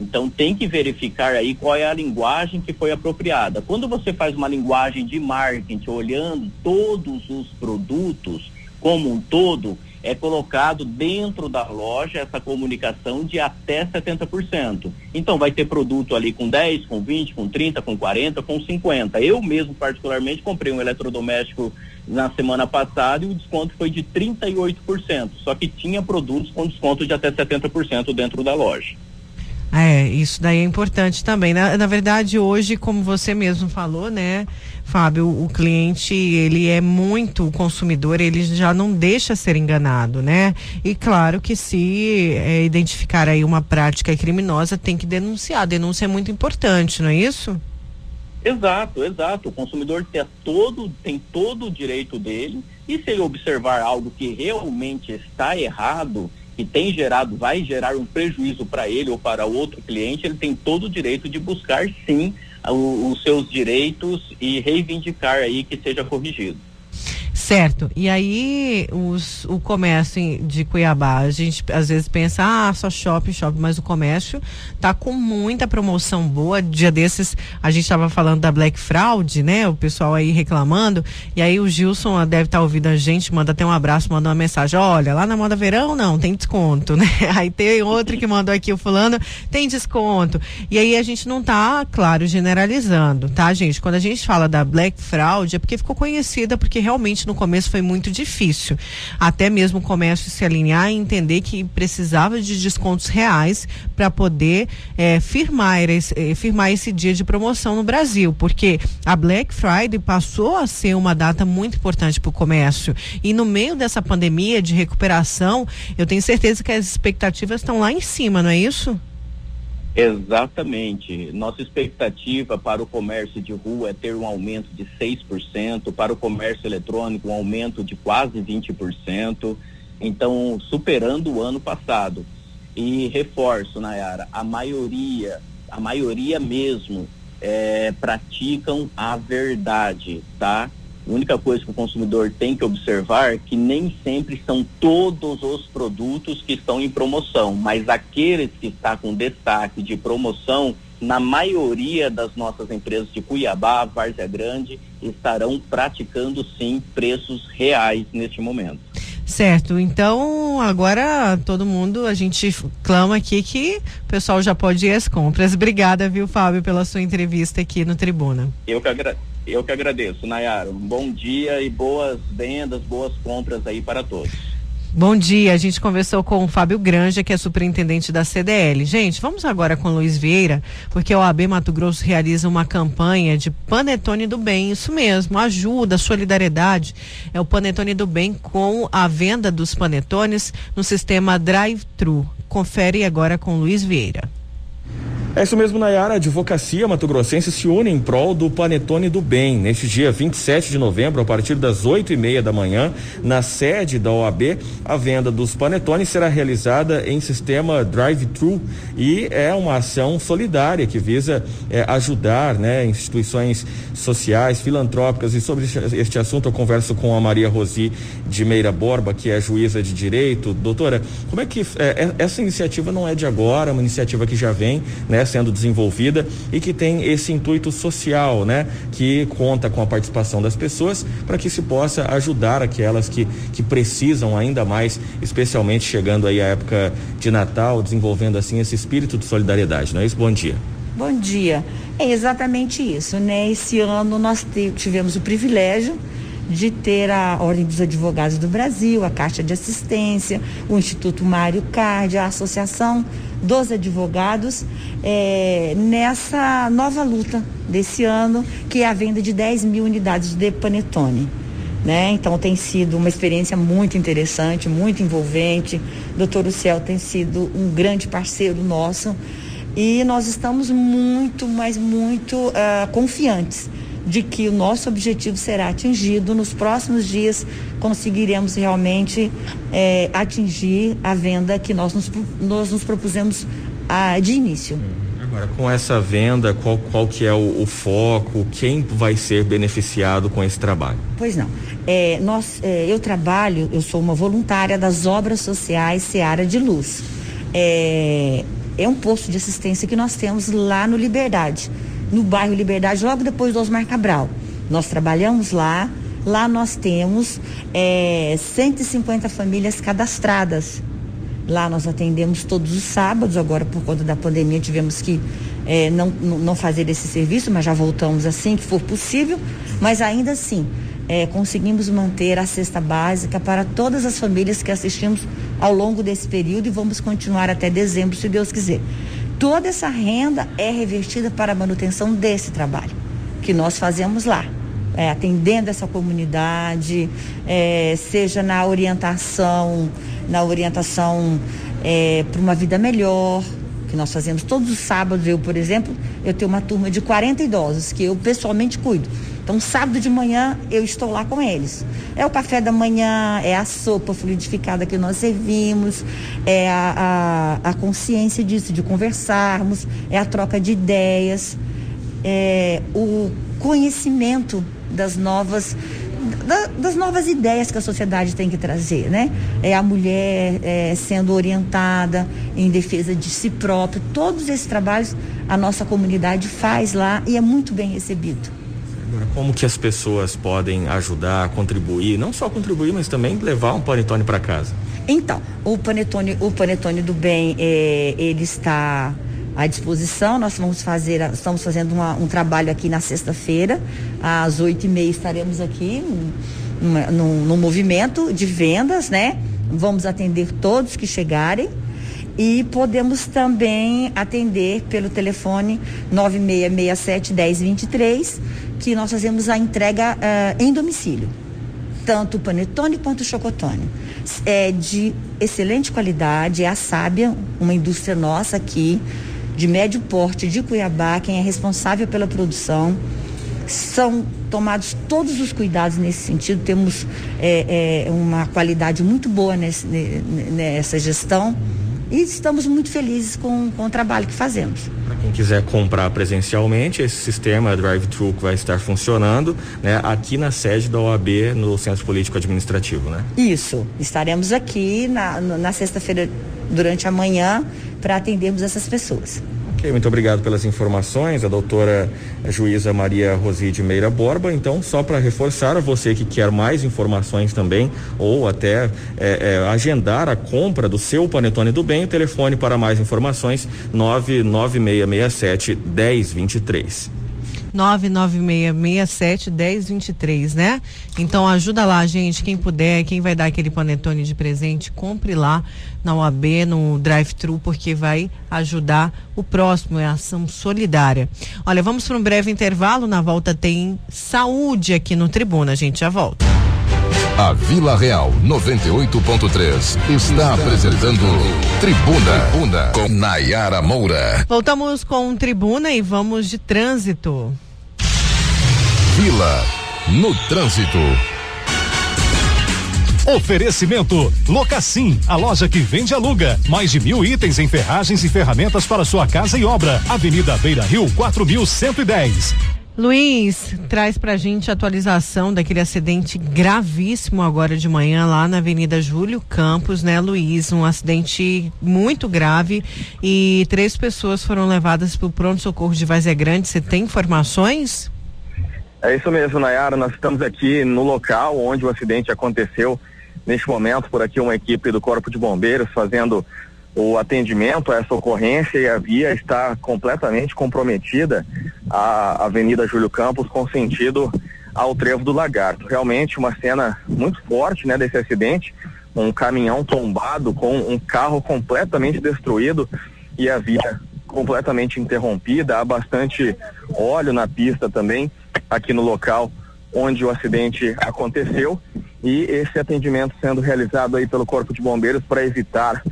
Então tem que verificar aí qual é a linguagem que foi apropriada. Quando você faz uma linguagem de marketing olhando todos os produtos como um todo, é colocado dentro da loja essa comunicação de até 70%. Então vai ter produto ali com 10, com 20, com 30, com 40, com 50. Eu mesmo particularmente comprei um eletrodoméstico na semana passada e o desconto foi de 38%, só que tinha produtos com desconto de até 70% dentro da loja. É, isso daí é importante também. Na, na verdade, hoje, como você mesmo falou, né, Fábio, o cliente, ele é muito consumidor, ele já não deixa ser enganado, né? E claro que se é, identificar aí uma prática criminosa, tem que denunciar. Denúncia é muito importante, não é isso? Exato, exato. O consumidor tem todo, tem todo o direito dele e se ele observar algo que realmente está errado, que tem gerado, vai gerar um prejuízo para ele ou para outro cliente, ele tem todo o direito de buscar sim os seus direitos e reivindicar aí que seja corrigido. Certo. E aí os, o comércio de Cuiabá, a gente às vezes pensa, ah, só shopping, shopping, mas o comércio tá com muita promoção boa. Dia desses a gente estava falando da Black Fraud, né? O pessoal aí reclamando. E aí o Gilson deve estar tá ouvindo a gente, manda até um abraço, manda uma mensagem. Olha, lá na moda verão não, tem desconto, né? Aí tem outro que mandou aqui o fulano, tem desconto. E aí a gente não tá, claro, generalizando, tá, gente? Quando a gente fala da Black Fraud é porque ficou conhecida, porque realmente no começo foi muito difícil. Até mesmo o comércio se alinhar e entender que precisava de descontos reais para poder é, firmar, esse, é, firmar esse dia de promoção no Brasil. Porque a Black Friday passou a ser uma data muito importante para o comércio. E no meio dessa pandemia de recuperação, eu tenho certeza que as expectativas estão lá em cima, não é isso? Exatamente. Nossa expectativa para o comércio de rua é ter um aumento de 6%, para o comércio eletrônico um aumento de quase 20%, então superando o ano passado. E reforço, Nayara, a maioria, a maioria mesmo, é, praticam a verdade, tá? A única coisa que o consumidor tem que observar é que nem sempre são todos os produtos que estão em promoção, mas aqueles que estão com destaque de promoção, na maioria das nossas empresas de Cuiabá, Várzea Grande, estarão praticando sim preços reais neste momento. Certo, então agora todo mundo, a gente clama aqui que o pessoal já pode ir às compras. Obrigada, viu, Fábio, pela sua entrevista aqui no Tribuna. Eu que agradeço. Eu que agradeço, Nayara. Um bom dia e boas vendas, boas compras aí para todos. Bom dia, a gente conversou com o Fábio Granja, que é superintendente da CDL. Gente, vamos agora com o Luiz Vieira, porque o AB Mato Grosso realiza uma campanha de Panetone do Bem, isso mesmo, ajuda, solidariedade. É o Panetone do Bem com a venda dos panetones no sistema Drive-Thru. Confere agora com o Luiz Vieira. É isso mesmo, Nayara. A advocacia Mato Grossense se une em prol do Panetone do Bem. Neste dia 27 de novembro, a partir das 8 e meia da manhã, na sede da OAB, a venda dos panetones será realizada em sistema drive-thru e é uma ação solidária que visa é, ajudar né, instituições sociais, filantrópicas. E sobre este assunto eu converso com a Maria Rosi de Meira Borba, que é juíza de direito. Doutora, como é que é, essa iniciativa não é de agora, é uma iniciativa que já vem, né? Sendo desenvolvida e que tem esse intuito social, né? Que conta com a participação das pessoas para que se possa ajudar aquelas que, que precisam ainda mais, especialmente chegando aí a época de Natal, desenvolvendo assim esse espírito de solidariedade, não é isso? Bom dia. Bom dia. É exatamente isso, né? Esse ano nós tivemos o privilégio de ter a Ordem dos Advogados do Brasil, a Caixa de Assistência, o Instituto Mário Card, a Associação dos Advogados é, nessa nova luta desse ano, que é a venda de 10 mil unidades de panetone. Né? Então tem sido uma experiência muito interessante, muito envolvente. O doutor Uciel tem sido um grande parceiro nosso e nós estamos muito, mas muito uh, confiantes de que o nosso objetivo será atingido. Nos próximos dias conseguiremos realmente é, atingir a venda que nós nos, nós nos propusemos a, de início. Agora, com essa venda, qual, qual que é o, o, foco? Quem vai ser beneficiado com esse trabalho? Pois não. É, nós, é, eu trabalho, eu sou uma voluntária das obras sociais Seara de Luz. É, é um posto de assistência que nós temos lá no Liberdade no bairro Liberdade, logo depois do Osmar Cabral. Nós trabalhamos lá, lá nós temos é, 150 famílias cadastradas. Lá nós atendemos todos os sábados, agora por conta da pandemia tivemos que é, não, não fazer esse serviço, mas já voltamos assim que for possível. Mas ainda assim, é, conseguimos manter a cesta básica para todas as famílias que assistimos ao longo desse período e vamos continuar até dezembro, se Deus quiser toda essa renda é revertida para a manutenção desse trabalho que nós fazemos lá. É, atendendo essa comunidade, é, seja na orientação, na orientação é, para uma vida melhor, que nós fazemos todos os sábados. Eu, por exemplo, eu tenho uma turma de 40 idosos que eu pessoalmente cuido. Então, sábado de manhã eu estou lá com eles. É o café da manhã, é a sopa fluidificada que nós servimos, é a, a, a consciência disso, de conversarmos, é a troca de ideias, é o conhecimento das novas das novas ideias que a sociedade tem que trazer, né? É a mulher é, sendo orientada em defesa de si própria. Todos esses trabalhos a nossa comunidade faz lá e é muito bem recebido. Como que as pessoas podem ajudar, contribuir, não só contribuir, mas também levar um panetone para casa? Então, o panetone, o panetone do bem, é, ele está à disposição. Nós vamos fazer, estamos fazendo uma, um trabalho aqui na sexta-feira, às oito e meia estaremos aqui no, movimento de vendas, né? Vamos atender todos que chegarem e podemos também atender pelo telefone 9667 1023 que nós fazemos a entrega uh, em domicílio, tanto o panetone quanto o chocotone. É de excelente qualidade, é a Sábia, uma indústria nossa aqui, de médio porte de Cuiabá, quem é responsável pela produção. São tomados todos os cuidados nesse sentido, temos é, é, uma qualidade muito boa nesse, nessa gestão e estamos muito felizes com, com o trabalho que fazemos. Para quem quiser comprar presencialmente, esse sistema drive-thru vai estar funcionando né, aqui na sede da OAB, no Centro Político Administrativo, né? Isso. Estaremos aqui na, na sexta-feira, durante a manhã, para atendermos essas pessoas. Muito obrigado pelas informações, a doutora juíza Maria Roside Meira Borba. Então, só para reforçar, a você que quer mais informações também, ou até é, é, agendar a compra do seu panetone do bem, o telefone para mais informações 99667 1023. 99667 1023, né? Então ajuda lá, gente, quem puder, quem vai dar aquele panetone de presente, compre lá na UAB, no drive-thru, porque vai ajudar o próximo, é ação solidária. Olha, vamos para um breve intervalo, na volta tem saúde aqui no Tribuna, a gente já volta. A Vila Real 98.3 está apresentando Tribuna, Tribuna com Nayara Moura. Voltamos com Tribuna e vamos de trânsito. Vila no trânsito. Oferecimento Locassim, a loja que vende e aluga. Mais de mil itens em ferragens e ferramentas para sua casa e obra. Avenida Beira Rio, 4110. Luiz, traz pra gente a atualização daquele acidente gravíssimo agora de manhã lá na Avenida Júlio Campos, né, Luiz? Um acidente muito grave e três pessoas foram levadas para o pronto-socorro de Vazia Grande. Você tem informações? É isso mesmo, Nayara. Nós estamos aqui no local onde o acidente aconteceu. Neste momento, por aqui, uma equipe do Corpo de Bombeiros fazendo o atendimento a essa ocorrência e a via está completamente comprometida. A Avenida Júlio Campos com sentido ao Trevo do Lagarto. Realmente uma cena muito forte, né, desse acidente, um caminhão tombado com um carro completamente destruído e a via completamente interrompida, há bastante óleo na pista também aqui no local onde o acidente aconteceu. E esse atendimento sendo realizado aí pelo Corpo de Bombeiros para evitar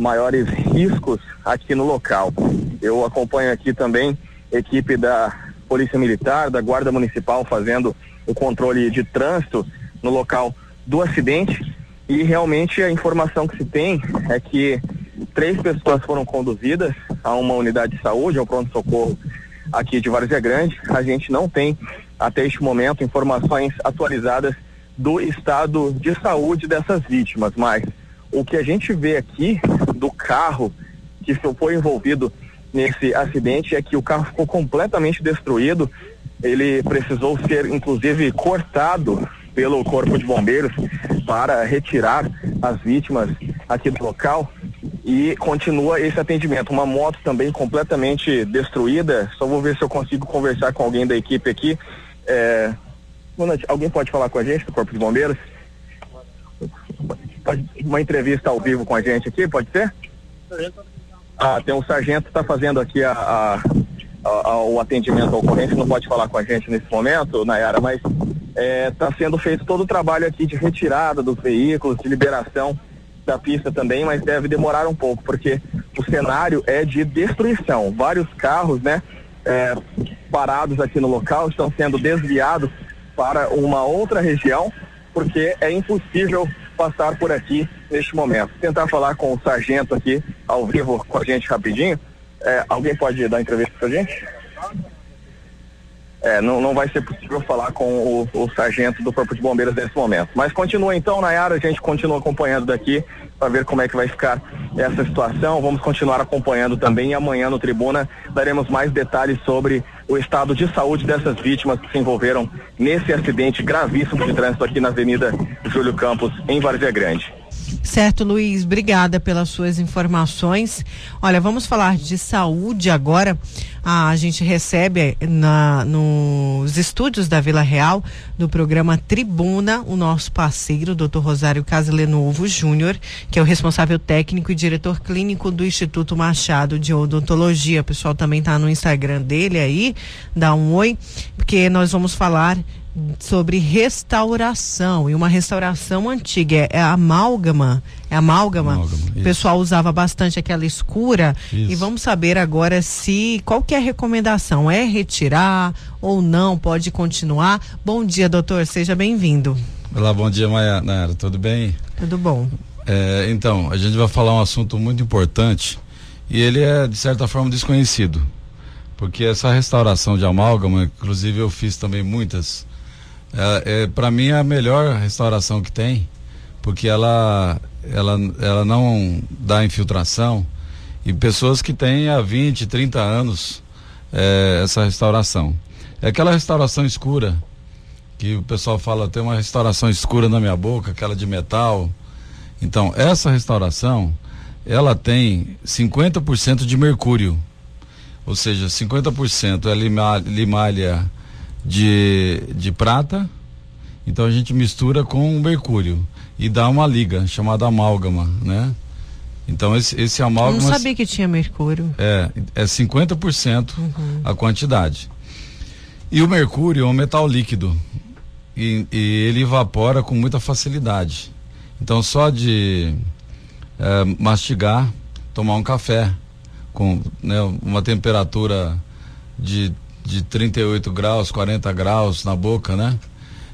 maiores riscos aqui no local. Eu acompanho aqui também equipe da Polícia Militar, da Guarda Municipal fazendo o controle de trânsito no local do acidente e realmente a informação que se tem é que três pessoas foram conduzidas a uma unidade de saúde, ao pronto-socorro aqui de Várzea Grande. A gente não tem até este momento informações atualizadas do estado de saúde dessas vítimas, mas o que a gente vê aqui do carro que foi envolvido nesse acidente é que o carro ficou completamente destruído. Ele precisou ser, inclusive, cortado pelo Corpo de Bombeiros para retirar as vítimas aqui do local e continua esse atendimento. Uma moto também completamente destruída. Só vou ver se eu consigo conversar com alguém da equipe aqui. É... Alguém pode falar com a gente do Corpo de Bombeiros? Uma entrevista ao vivo com a gente aqui, pode ser? Ah, tem um sargento que está fazendo aqui a, a, a, o atendimento ao ocorrência, não pode falar com a gente nesse momento, Nayara, mas está é, tá sendo feito todo o trabalho aqui de retirada dos veículos, de liberação da pista também, mas deve demorar um pouco, porque o cenário é de destruição. Vários carros, né, é, parados aqui no local estão sendo desviados para uma outra região, porque é impossível passar por aqui neste momento. Tentar falar com o sargento aqui, ao vivo com a gente rapidinho. É, alguém pode dar entrevista pra gente? É, não, não vai ser possível falar com o, o, sargento do Corpo de Bombeiros nesse momento. Mas continua então, Nayara, a gente continua acompanhando daqui para ver como é que vai ficar essa situação. Vamos continuar acompanhando também e amanhã no Tribuna daremos mais detalhes sobre o estado de saúde dessas vítimas que se envolveram nesse acidente gravíssimo de trânsito aqui na Avenida Júlio Campos, em Várzea Grande. Certo, Luiz, obrigada pelas suas informações. Olha, vamos falar de saúde agora. Ah, a gente recebe na, nos estúdios da Vila Real, do programa Tribuna, o nosso parceiro, Dr. Rosário Casilenovo Júnior, que é o responsável técnico e diretor clínico do Instituto Machado de Odontologia. O pessoal também está no Instagram dele aí, dá um oi, porque nós vamos falar sobre restauração e uma restauração antiga é, é amálgama é amálgama, amálgama o pessoal usava bastante aquela escura isso. e vamos saber agora se qual que é a recomendação é retirar ou não pode continuar? Bom dia doutor seja bem-vindo. Olá bom dia Maia Nara, tudo bem? Tudo bom. É, então a gente vai falar um assunto muito importante e ele é de certa forma desconhecido porque essa restauração de amálgama inclusive eu fiz também muitas é, é para mim é a melhor restauração que tem, porque ela, ela, ela não dá infiltração e pessoas que têm há 20, 30 anos é, essa restauração. É aquela restauração escura, que o pessoal fala, tem uma restauração escura na minha boca, aquela de metal. Então, essa restauração, ela tem 50% de mercúrio. ou seja, 50% é limalha de, de prata, então a gente mistura com o mercúrio e dá uma liga chamada amálgama, né? Então esse, esse amálgama. Eu não sabia que tinha mercúrio. É, é 50% uhum. a quantidade. E o mercúrio é um metal líquido e, e ele evapora com muita facilidade. Então só de é, mastigar, tomar um café com né, uma temperatura de, de 38 graus, 40 graus na boca, né?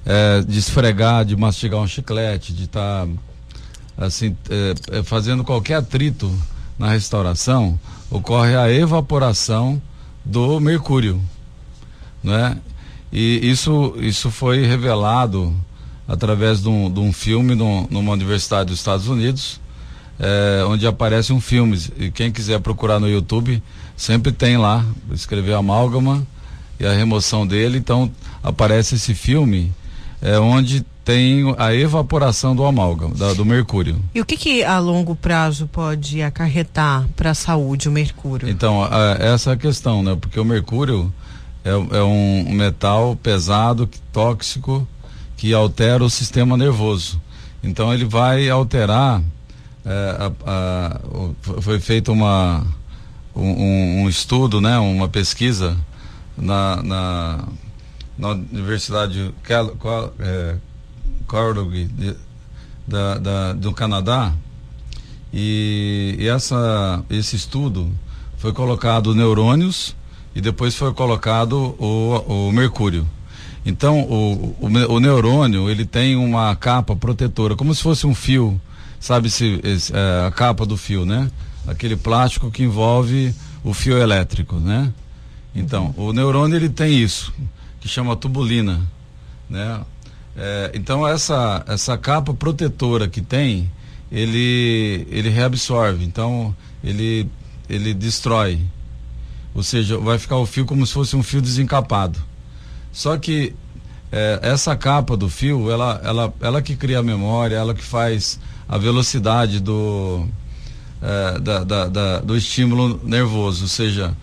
É, de esfregar, de mastigar um chiclete, de estar tá, assim, é, é, fazendo qualquer atrito na restauração, ocorre a evaporação do mercúrio, né? E isso, isso foi revelado através de um, de um filme numa universidade dos Estados Unidos, é, onde aparece um filme. E quem quiser procurar no YouTube, sempre tem lá, escrever amálgama e a remoção dele. Então aparece esse filme é, onde tem a evaporação do amálgama, da, do mercúrio. E o que, que a longo prazo pode acarretar para a saúde o mercúrio? Então, a, essa é a questão, né? Porque o mercúrio é, é um metal pesado, tóxico, que altera o sistema nervoso. Então ele vai alterar é, a, a, foi feito uma um, um, estudo, né, uma pesquisa na, na, na Universidade Cal, é, da, da, do Canadá e, e, essa, esse estudo foi colocado neurônios e depois foi colocado o, o mercúrio. Então o, o, o neurônio ele tem uma capa protetora, como se fosse um fio sabe se é, a capa do fio, né? Aquele plástico que envolve o fio elétrico, né? Então, o neurônio ele tem isso, que chama tubulina, né? É, então essa essa capa protetora que tem, ele ele reabsorve, então ele ele destrói, ou seja, vai ficar o fio como se fosse um fio desencapado. Só que é, essa capa do fio, ela, ela, ela que cria a memória, ela que faz a velocidade do, é, da, da, da, do estímulo nervoso, ou seja,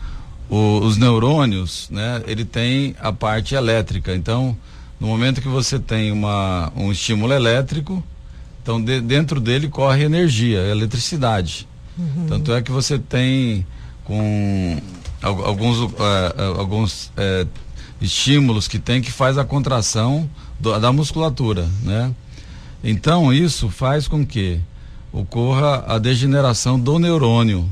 o, os neurônios, né, ele tem a parte elétrica. Então, no momento que você tem uma, um estímulo elétrico, então de, dentro dele corre energia, eletricidade. Uhum. Tanto é que você tem com alguns, uh, alguns uh, estímulos que tem que faz a contração do, da musculatura, né? Então, isso faz com que ocorra a degeneração do neurônio,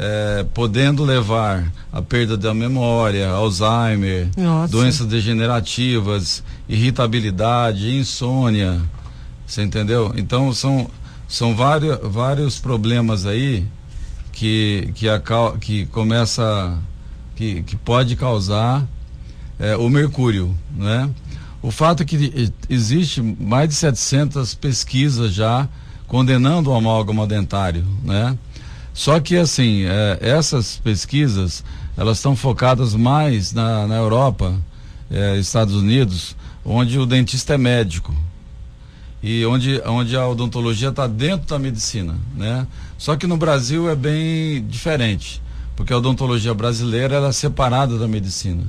é, podendo levar à perda da memória, Alzheimer, Nossa. doenças degenerativas, irritabilidade, insônia. Você entendeu? Então, são, são vários, vários problemas aí que, que, a, que começa, que, que pode causar é, o mercúrio, né? O fato é que existe mais de 700 pesquisas já condenando o amálgama dentário, né? Só que assim, é, essas pesquisas, elas estão focadas mais na, na Europa, é, Estados Unidos, onde o dentista é médico e onde, onde a odontologia está dentro da medicina, né? Só que no Brasil é bem diferente, porque a odontologia brasileira ela é separada da medicina.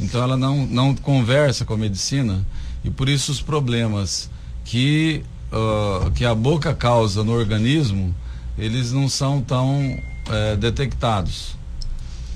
Então ela não, não conversa com a medicina e por isso os problemas que, uh, que a boca causa no organismo, eles não são tão é, detectados.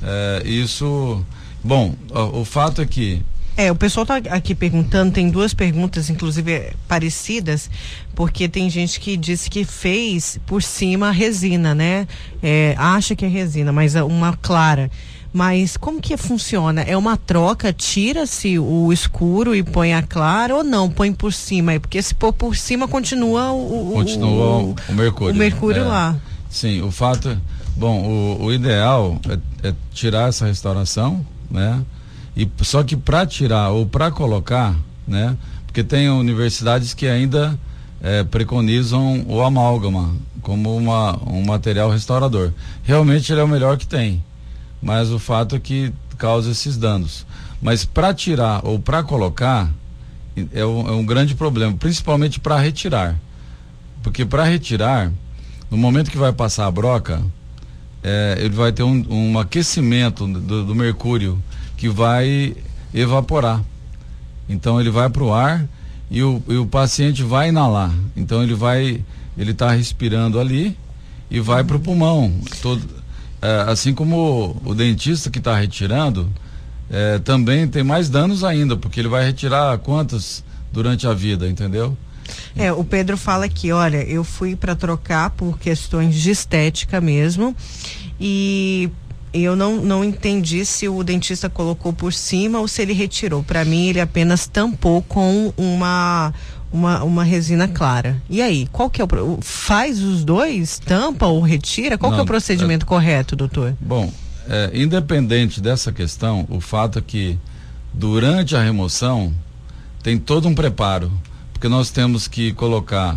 É, isso, bom, o, o fato é que é, o pessoal está aqui perguntando, tem duas perguntas, inclusive parecidas, porque tem gente que disse que fez por cima resina, né? É, acha que é resina, mas é uma clara. Mas como que funciona? É uma troca, tira-se o escuro e põe a clara ou não? Põe por cima? Porque se pôr por cima continua o, continua o, o mercúrio. O mercúrio é. lá. Sim, o fato, é, bom, o, o ideal é, é, tirar essa restauração, né? E só que para tirar ou para colocar, né? Porque tem universidades que ainda é, preconizam o amálgama como uma, um material restaurador. Realmente ele é o melhor que tem mas o fato é que causa esses danos. Mas para tirar ou para colocar é um, é um, grande problema, principalmente para retirar. Porque para retirar, no momento que vai passar a broca, é, ele vai ter um, um aquecimento do, do, mercúrio que vai evaporar. Então ele vai para o ar e o, e o paciente vai inalar. Então ele vai, ele está respirando ali e vai para o pulmão. Todo, é, assim como o, dentista que está retirando, é, também tem mais danos ainda, porque ele vai retirar quantas durante a vida, entendeu? É, o Pedro fala aqui, olha, eu fui para trocar por questões de estética mesmo e eu não, não entendi se o dentista colocou por cima ou se ele retirou. Para mim, ele apenas tampou com uma, uma, uma resina clara. E aí, qual que é o faz os dois, tampa ou retira? Qual não, que é o procedimento é, correto, doutor? Bom, é, independente dessa questão, o fato é que durante a remoção tem todo um preparo porque nós temos que colocar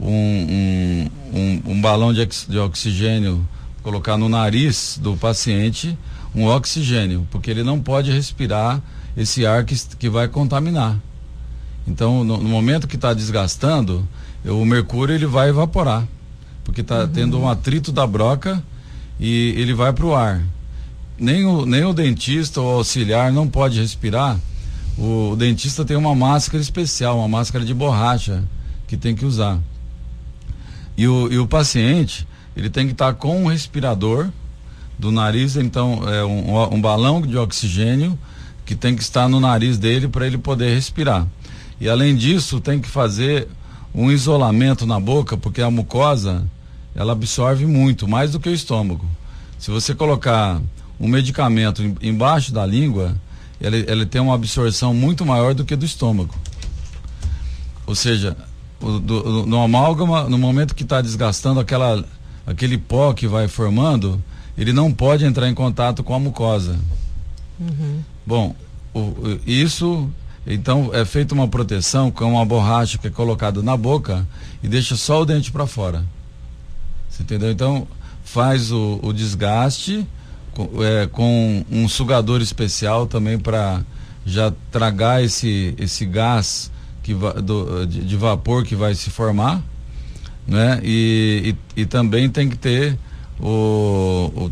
um, um, um, um balão de, de oxigênio, colocar no nariz do paciente um oxigênio, porque ele não pode respirar esse ar que, que vai contaminar. Então, no, no momento que está desgastando, o mercúrio ele vai evaporar, porque está uhum. tendo um atrito da broca e ele vai para o ar. Nem o, nem o dentista ou auxiliar não pode respirar o, o dentista tem uma máscara especial, uma máscara de borracha que tem que usar. E o, e o paciente, ele tem que estar tá com um respirador do nariz, então é um, um, balão de oxigênio que tem que estar no nariz dele para ele poder respirar. E além disso, tem que fazer um isolamento na boca, porque a mucosa ela absorve muito, mais do que o estômago. Se você colocar um medicamento embaixo da língua, ele, ele tem uma absorção muito maior do que do estômago. Ou seja, o, do, no amálgama, no momento que está desgastando aquela, aquele pó que vai formando, ele não pode entrar em contato com a mucosa. Uhum. Bom, o, isso então é feita uma proteção com uma borracha que é colocada na boca e deixa só o dente para fora. Você entendeu? Então faz o, o desgaste com, é, com um sugador especial também para já tragar esse, esse gás que do, de, de, vapor que vai se formar, né? E, e, e também tem que ter o,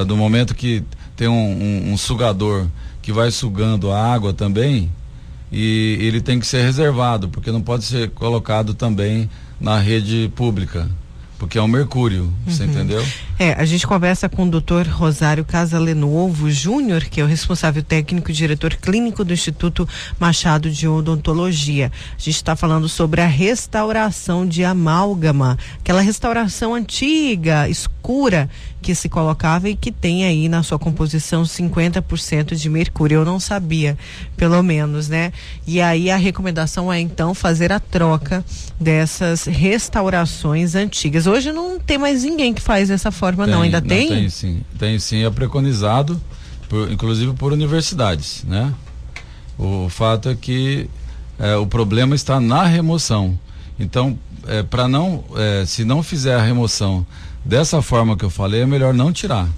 o do momento que tem um, um, um, sugador que vai sugando a água também e ele tem que ser reservado porque não pode ser colocado também na rede pública porque é um mercúrio, uhum. você entendeu? É, a gente conversa com o doutor Rosário Casa Lenovo Júnior, que é o responsável técnico e diretor clínico do Instituto Machado de Odontologia. A gente está falando sobre a restauração de amálgama, aquela restauração antiga, escura, que se colocava e que tem aí na sua composição 50% de mercúrio. Eu não sabia, pelo menos, né? E aí a recomendação é então fazer a troca dessas restaurações antigas. Hoje não tem mais ninguém que faz dessa forma, tem, não. Ainda não, tem? Tem sim. Tem sim, é preconizado, por, inclusive por universidades, né? O fato é que é, o problema está na remoção. Então, é, para não, é, se não fizer a remoção dessa forma que eu falei, é melhor não tirar.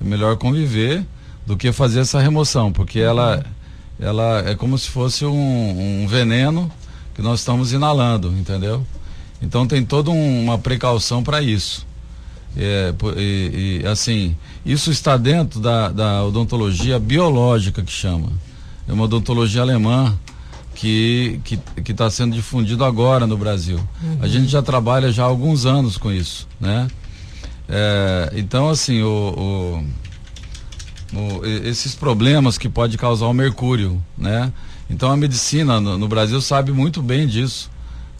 É melhor conviver do que fazer essa remoção, porque ela, ela é como se fosse um, um veneno que nós estamos inalando, entendeu? Então tem toda um, uma precaução para isso. É, e, e, assim, isso está dentro da, da odontologia biológica que chama. É uma odontologia alemã que que está sendo difundido agora no Brasil. Uhum. A gente já trabalha já há alguns anos com isso, né? É, então assim o, o, o, esses problemas que pode causar o mercúrio, né? Então a medicina no, no Brasil sabe muito bem disso,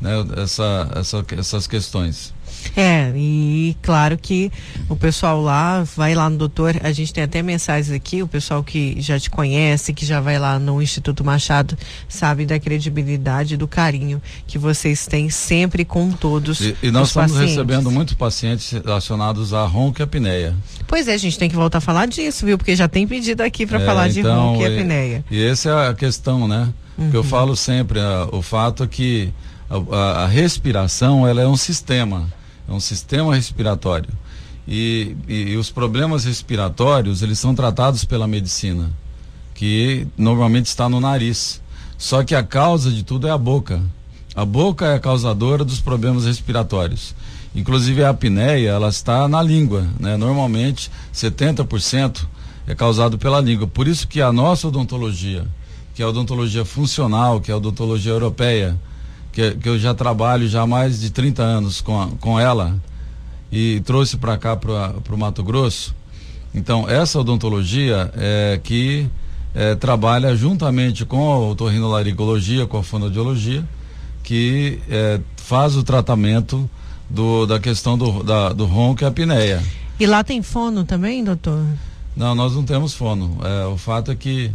né? Essa, essa, essas questões. É, e claro que o pessoal lá, vai lá no doutor, a gente tem até mensagens aqui, o pessoal que já te conhece, que já vai lá no Instituto Machado, sabe da credibilidade, do carinho que vocês têm sempre com todos e, e nós estamos pacientes. recebendo muitos pacientes relacionados a ronco e apneia. Pois é, a gente tem que voltar a falar disso, viu? Porque já tem pedido aqui para é, falar de então, ronco e apneia. E, e essa é a questão, né? Uhum. Que eu falo sempre, a, o fato é que a, a, respiração, ela é um sistema é um sistema respiratório. E, e, e, os problemas respiratórios, eles são tratados pela medicina, que normalmente está no nariz. Só que a causa de tudo é a boca. A boca é a causadora dos problemas respiratórios. Inclusive a apneia, ela está na língua, né? Normalmente 70% é causado pela língua. Por isso que a nossa odontologia, que é a odontologia funcional, que é a odontologia europeia, que, que eu já trabalho já há mais de 30 anos com, a, com ela e trouxe para cá para o Mato Grosso. Então, essa odontologia é que é, trabalha juntamente com a otorrinolaringologia, com a fonoaudiologia, que é, faz o tratamento do, da questão do, da, do ronco e apneia. E lá tem fono também, doutor? Não, nós não temos fono. É, o fato é que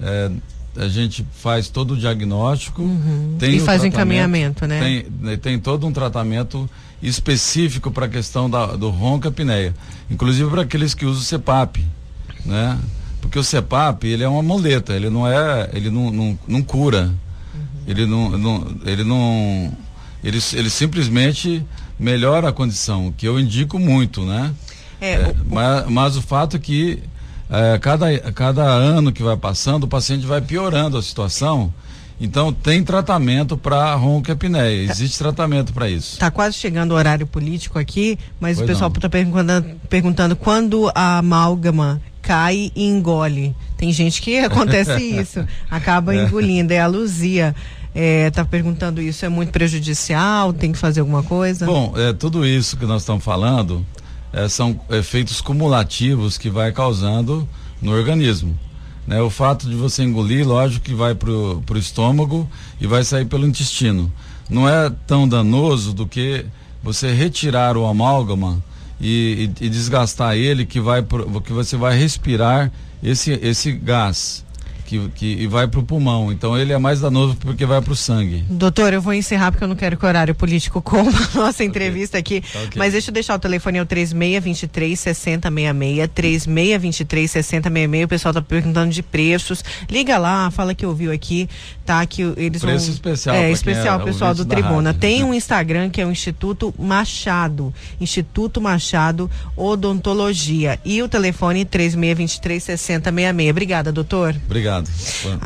é, a gente faz todo o diagnóstico uhum. tem e faz encaminhamento, né? Tem, né, tem todo um tratamento específico para a questão da, do ronco e apneia. Inclusive para aqueles que usam o CEPAP, né? Porque o CEPAP, ele é uma muleta, ele não é, ele não, não, não cura. Uhum. Ele não, não, ele não, ele, ele simplesmente melhora a condição, que eu indico muito, né? É, é, o, mas, mas o fato é que é, cada, cada ano que vai passando, o paciente vai piorando a situação. Então tem tratamento para ronquiapneia, tá. existe tratamento para isso. Está quase chegando o horário político aqui, mas pois o pessoal está perguntando, perguntando quando a amálgama cai e engole. Tem gente que acontece isso, acaba é. engolindo, é a Luzia. Está é, perguntando isso, é muito prejudicial, tem que fazer alguma coisa? Bom, é, tudo isso que nós estamos falando é, são efeitos cumulativos que vai causando no organismo. Né? O fato de você engolir, lógico que vai para o estômago e vai sair pelo intestino. Não é tão danoso do que você retirar o amálgama e, e, e desgastar ele que vai que você vai respirar esse esse gás que, que e vai para o pulmão. Então ele é mais danoso porque vai para o sangue. Doutor, eu vou encerrar porque eu não quero que o horário político coma a nossa entrevista okay. aqui. Tá okay. Mas deixa eu deixar o telefone é o 3623 6066, 3623 6066. O pessoal tá perguntando de preços. Liga lá, fala que ouviu aqui, tá? Que eles Preço vão... especial. É, especial, é pessoal do Tribuna. Rádio. Tem um Instagram que é o Instituto Machado. Instituto Machado Odontologia. E o telefone 3623 6066. Obrigada, doutor. Obrigado.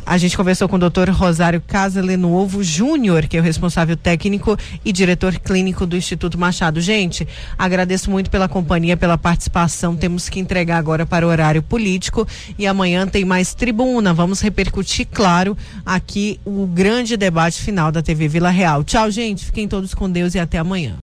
A gente conversou com o Dr. Rosário Casalenuovo Júnior, que é o responsável técnico e diretor clínico do Instituto Machado. Gente, agradeço muito pela companhia, pela participação. Temos que entregar agora para o horário político e amanhã tem mais tribuna. Vamos repercutir, claro, aqui o grande debate final da TV Vila Real. Tchau, gente. Fiquem todos com Deus e até amanhã.